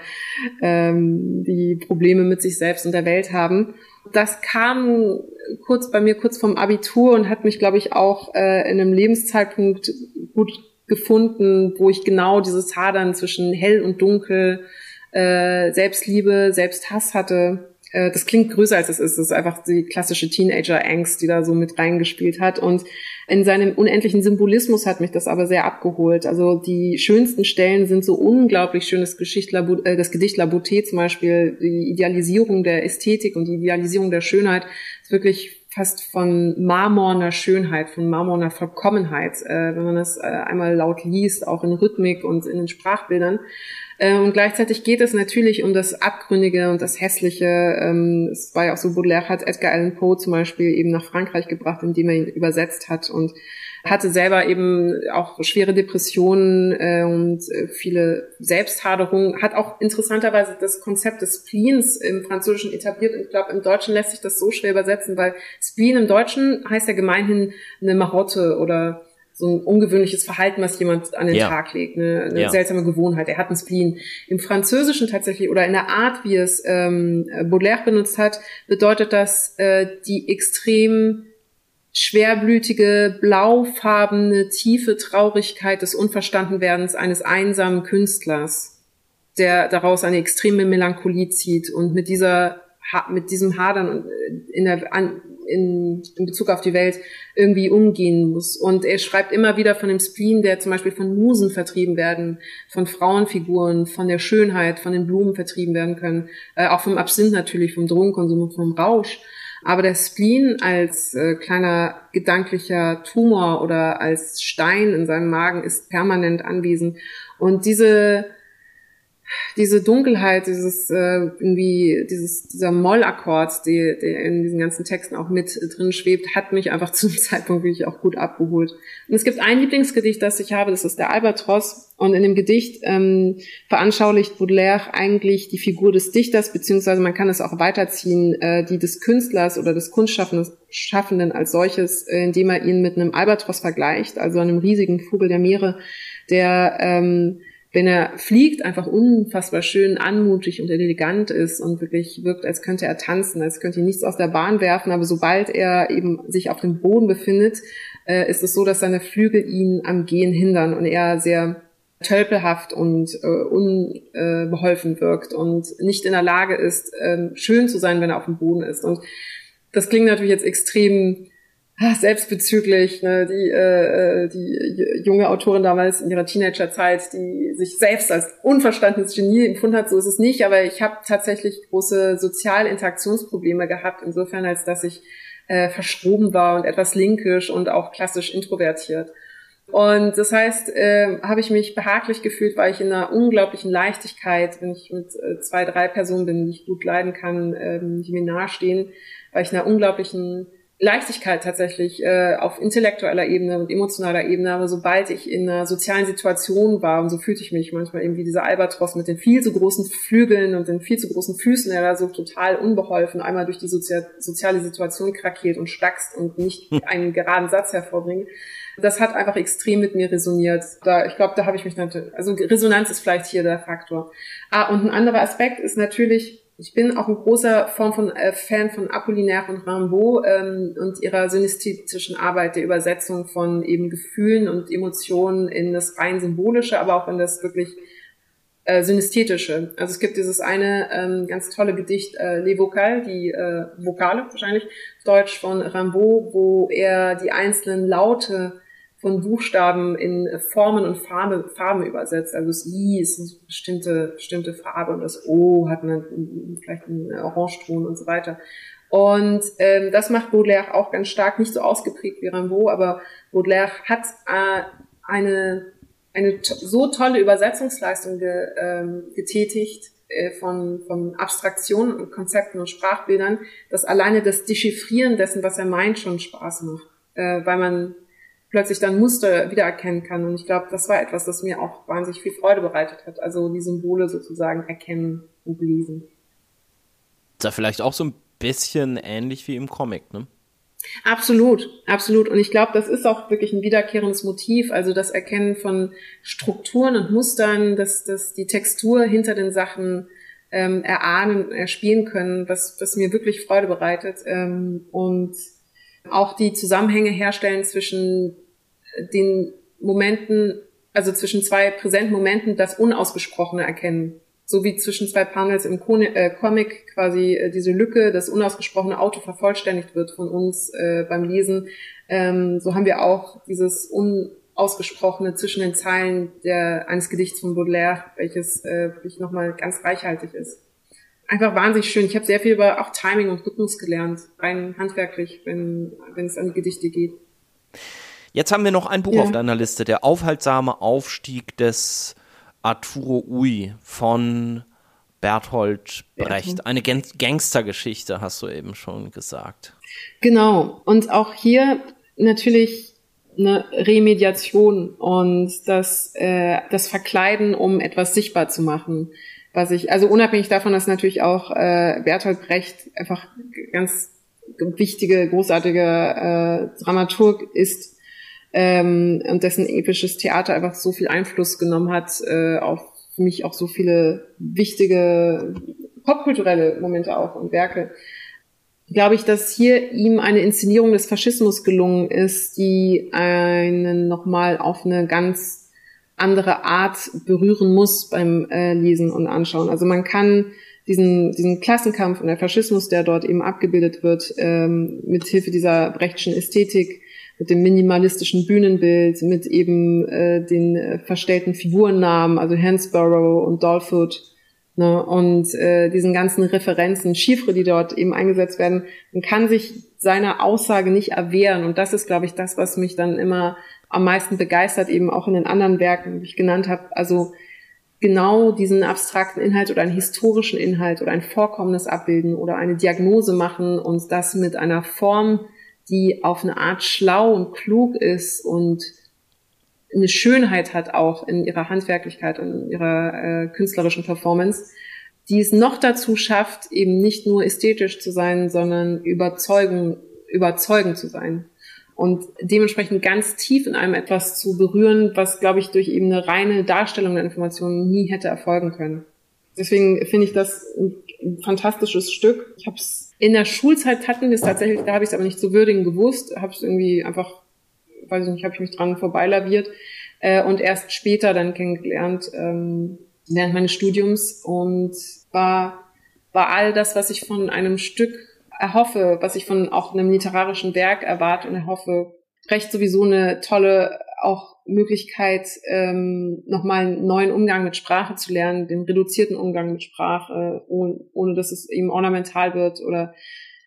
ähm, die Probleme mit sich selbst und der Welt haben. Das kam kurz bei mir kurz vom Abitur und hat mich, glaube ich, auch äh, in einem Lebenszeitpunkt gut gefunden, wo ich genau dieses Hadern zwischen hell und dunkel, äh, Selbstliebe, Selbsthass hatte. Äh, das klingt größer als es ist. Das ist einfach die klassische Teenager-Angst, die da so mit reingespielt hat. Und in seinem unendlichen Symbolismus hat mich das aber sehr abgeholt. Also die schönsten Stellen sind so unglaublich schön. Das, äh, das Gedicht La Beauté zum Beispiel, die Idealisierung der Ästhetik und die Idealisierung der Schönheit ist wirklich fast von marmorner Schönheit, von marmorner Vollkommenheit, äh, wenn man das äh, einmal laut liest, auch in Rhythmik und in den Sprachbildern. Äh, und gleichzeitig geht es natürlich um das Abgründige und das Hässliche. Ähm, es war ja auch so, Baudelaire hat Edgar Allan Poe zum Beispiel eben nach Frankreich gebracht, indem er ihn übersetzt hat und hatte selber eben auch schwere Depressionen äh, und äh, viele Selbsthaderungen, hat auch interessanterweise das Konzept des Spleens im Französischen etabliert. Und ich glaube, im Deutschen lässt sich das so schwer übersetzen, weil Spleen im Deutschen heißt ja gemeinhin eine Marotte oder so ein ungewöhnliches Verhalten, was jemand an den ja. Tag legt, eine, eine ja. seltsame Gewohnheit. Er hat einen Spleen. Im Französischen tatsächlich oder in der Art, wie es ähm, Baudelaire benutzt hat, bedeutet das äh, die extrem schwerblütige, blaufarbene, tiefe Traurigkeit des Unverstandenwerdens eines einsamen Künstlers, der daraus eine extreme Melancholie zieht und mit dieser mit diesem Hadern äh, in der an, in, in Bezug auf die Welt irgendwie umgehen muss. Und er schreibt immer wieder von dem Spleen, der zum Beispiel von Musen vertrieben werden, von Frauenfiguren, von der Schönheit, von den Blumen vertrieben werden können, äh, auch vom Absinth natürlich, vom Drogenkonsum und vom Rausch. Aber der Spleen als äh, kleiner gedanklicher Tumor oder als Stein in seinem Magen ist permanent anwesend. Und diese diese Dunkelheit, dieses äh, irgendwie dieses dieser Mollakkord, der, der in diesen ganzen Texten auch mit drin schwebt, hat mich einfach zum Zeitpunkt wirklich auch gut abgeholt. Und es gibt ein Lieblingsgedicht, das ich habe, das ist der Albatros. Und in dem Gedicht ähm, veranschaulicht Baudelaire eigentlich die Figur des Dichters, beziehungsweise man kann es auch weiterziehen, äh, die des Künstlers oder des Kunstschaffenden als solches, äh, indem er ihn mit einem Albatros vergleicht, also einem riesigen Vogel der Meere, der ähm, wenn er fliegt, einfach unfassbar schön, anmutig und elegant ist und wirklich wirkt, als könnte er tanzen, als könnte ihn nichts aus der Bahn werfen. Aber sobald er eben sich auf dem Boden befindet, äh, ist es so, dass seine Flügel ihn am Gehen hindern und er sehr tölpelhaft und äh, unbeholfen wirkt und nicht in der Lage ist, äh, schön zu sein, wenn er auf dem Boden ist. Und das klingt natürlich jetzt extrem Ah, selbstbezüglich, ne, die, äh, äh die junge Autorin damals in ihrer Teenagerzeit, die sich selbst als unverstandenes Genie empfunden hat, so ist es nicht, aber ich habe tatsächlich große Sozialinteraktionsprobleme gehabt, insofern als dass ich äh, verschroben war und etwas linkisch und auch klassisch introvertiert. Und das heißt, äh, habe ich mich behaglich gefühlt, weil ich in einer unglaublichen Leichtigkeit, wenn ich mit äh, zwei, drei Personen bin, die ich gut leiden kann, äh, die mir nahestehen, weil ich in einer unglaublichen Leichtigkeit tatsächlich äh, auf intellektueller Ebene und emotionaler Ebene, aber sobald ich in einer sozialen Situation war, und so fühlte ich mich manchmal eben wie dieser Albatros mit den viel zu großen Flügeln und den viel zu großen Füßen, der da so total unbeholfen einmal durch die Sozi soziale Situation krakeelt und stackst und nicht einen geraden Satz hervorbringt. Das hat einfach extrem mit mir resoniert. Da, ich glaube, da habe ich mich natürlich, also Resonanz ist vielleicht hier der Faktor. Ah, und ein anderer Aspekt ist natürlich, ich bin auch ein großer Form von äh, Fan von Apollinaire und Rimbaud ähm, und ihrer synästhetischen Arbeit der Übersetzung von eben Gefühlen und Emotionen in das rein symbolische, aber auch in das wirklich äh, synästhetische. Also es gibt dieses eine ähm, ganz tolle Gedicht äh, Les Vocales, die äh, Vokale wahrscheinlich, Deutsch von Rimbaud, wo er die einzelnen Laute von Buchstaben in Formen und Farbe, Farben übersetzt. Also das I ist eine bestimmte, bestimmte Farbe und das O hat eine, vielleicht einen Orangeton und so weiter. Und ähm, das macht Baudelaire auch ganz stark, nicht so ausgeprägt wie Rimbaud, aber Baudelaire hat äh, eine, eine so tolle Übersetzungsleistung ge, ähm, getätigt äh, von, von Abstraktionen und Konzepten und Sprachbildern, dass alleine das Dechiffrieren dessen, was er meint, schon Spaß macht. Äh, weil man plötzlich dann Muster wiedererkennen kann. Und ich glaube, das war etwas, das mir auch wahnsinnig viel Freude bereitet hat. Also die Symbole sozusagen erkennen und lesen. Ist ja vielleicht auch so ein bisschen ähnlich wie im Comic, ne? Absolut, absolut. Und ich glaube, das ist auch wirklich ein wiederkehrendes Motiv. Also das Erkennen von Strukturen und Mustern, dass, dass die Textur hinter den Sachen ähm, erahnen, erspielen können, was, was mir wirklich Freude bereitet. Ähm, und auch die Zusammenhänge herstellen zwischen den Momenten, also zwischen zwei präsenten Momenten das Unausgesprochene erkennen. So wie zwischen zwei Panels im äh, Comic quasi äh, diese Lücke, das unausgesprochene Auto vervollständigt wird von uns äh, beim Lesen. Ähm, so haben wir auch dieses unausgesprochene zwischen den Zeilen der, eines Gedichts von Baudelaire, welches äh, wirklich nochmal ganz reichhaltig ist. Einfach wahnsinnig schön. Ich habe sehr viel über auch Timing und Rhythmus gelernt, rein handwerklich, wenn, wenn es an Gedichte geht. Jetzt haben wir noch ein Buch ja. auf deiner Liste, der aufhaltsame Aufstieg des Arturo Ui von Berthold Brecht. Eine Gangstergeschichte, hast du eben schon gesagt. Genau. Und auch hier natürlich eine Remediation und das, äh, das Verkleiden, um etwas sichtbar zu machen. Was ich, also unabhängig davon, dass natürlich auch äh, Bertolt Brecht einfach ganz wichtige, großartige äh, Dramaturg ist, ähm, und dessen episches Theater einfach so viel Einfluss genommen hat äh, auf für mich auch so viele wichtige popkulturelle Momente auch und Werke. Glaube ich, dass hier ihm eine Inszenierung des Faschismus gelungen ist, die einen nochmal auf eine ganz andere Art berühren muss beim äh, Lesen und Anschauen. Also man kann diesen, diesen Klassenkampf und der Faschismus, der dort eben abgebildet wird, ähm, mit Hilfe dieser brechtschen Ästhetik, mit dem minimalistischen Bühnenbild, mit eben äh, den äh, verstellten Figurennamen, also Hansborough und Dolfoot, ne, und äh, diesen ganzen Referenzen, Chiffre, die dort eben eingesetzt werden, man kann sich seiner Aussage nicht erwehren. Und das ist, glaube ich, das, was mich dann immer am meisten begeistert, eben auch in den anderen Werken, die ich genannt habe. Also genau diesen abstrakten Inhalt oder einen historischen Inhalt oder ein Vorkommnis abbilden oder eine Diagnose machen und das mit einer Form, die auf eine Art schlau und klug ist und eine Schönheit hat auch in ihrer Handwerklichkeit und in ihrer äh, künstlerischen Performance, die es noch dazu schafft, eben nicht nur ästhetisch zu sein, sondern überzeugen, überzeugend zu sein und dementsprechend ganz tief in einem etwas zu berühren, was, glaube ich, durch eben eine reine Darstellung der Informationen nie hätte erfolgen können. Deswegen finde ich das ein fantastisches Stück. Ich habe es in der Schulzeit hatten wir es tatsächlich, da habe ich es aber nicht zu würdigen gewusst, habe es irgendwie einfach, weiß ich nicht, habe ich mich dran vorbeilaviert äh, und erst später dann kennengelernt ähm, während meines Studiums und war war all das, was ich von einem Stück erhoffe, was ich von auch einem literarischen Werk erwarte und erhoffe, recht sowieso eine tolle auch Möglichkeit, ähm, nochmal einen neuen Umgang mit Sprache zu lernen, den reduzierten Umgang mit Sprache, ohne, ohne dass es eben ornamental wird oder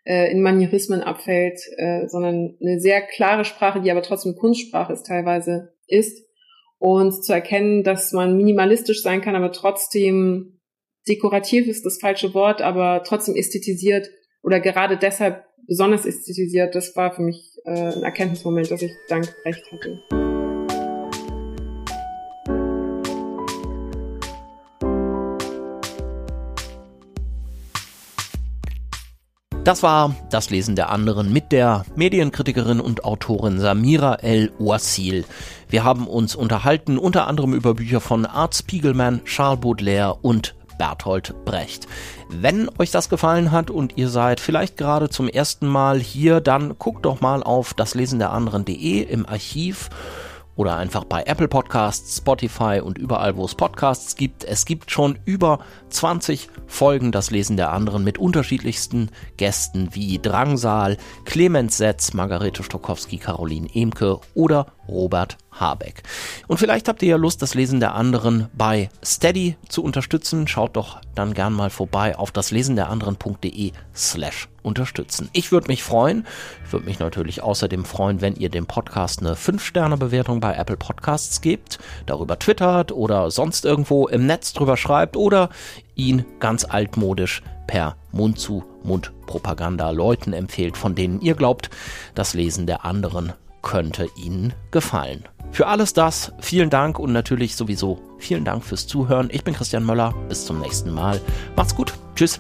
äh, in Manierismen abfällt, äh, sondern eine sehr klare Sprache, die aber trotzdem Kunstsprache ist teilweise ist. Und zu erkennen, dass man minimalistisch sein kann, aber trotzdem dekorativ ist das falsche Wort, aber trotzdem ästhetisiert oder gerade deshalb besonders ästhetisiert, das war für mich äh, ein Erkenntnismoment, dass ich dank Recht hatte. Das war das Lesen der anderen mit der Medienkritikerin und Autorin Samira El Ouassil. Wir haben uns unterhalten unter anderem über Bücher von Art Spiegelman, Charles Baudelaire und Bertolt Brecht. Wenn euch das gefallen hat und ihr seid vielleicht gerade zum ersten Mal hier, dann guckt doch mal auf das Lesen der anderen.de im Archiv oder einfach bei Apple Podcasts, Spotify und überall, wo es Podcasts gibt. Es gibt schon über 20 Folgen das Lesen der anderen mit unterschiedlichsten Gästen wie Drangsal, Clemens Setz, Margarete Stokowski, Caroline Emke oder Robert Habeck. Und vielleicht habt ihr ja Lust, das Lesen der anderen bei Steady zu unterstützen. Schaut doch dann gern mal vorbei auf das anderen.de slash unterstützen. Ich würde mich freuen. Ich würde mich natürlich außerdem freuen, wenn ihr dem Podcast eine 5-Sterne-Bewertung bei Apple Podcasts gebt, darüber twittert oder sonst irgendwo im Netz drüber schreibt oder ihn ganz altmodisch per Mund zu Mund Propaganda Leuten empfehlt, von denen ihr glaubt, das Lesen der anderen könnte Ihnen gefallen. Für alles das vielen Dank und natürlich sowieso vielen Dank fürs Zuhören. Ich bin Christian Möller. Bis zum nächsten Mal. Macht's gut. Tschüss.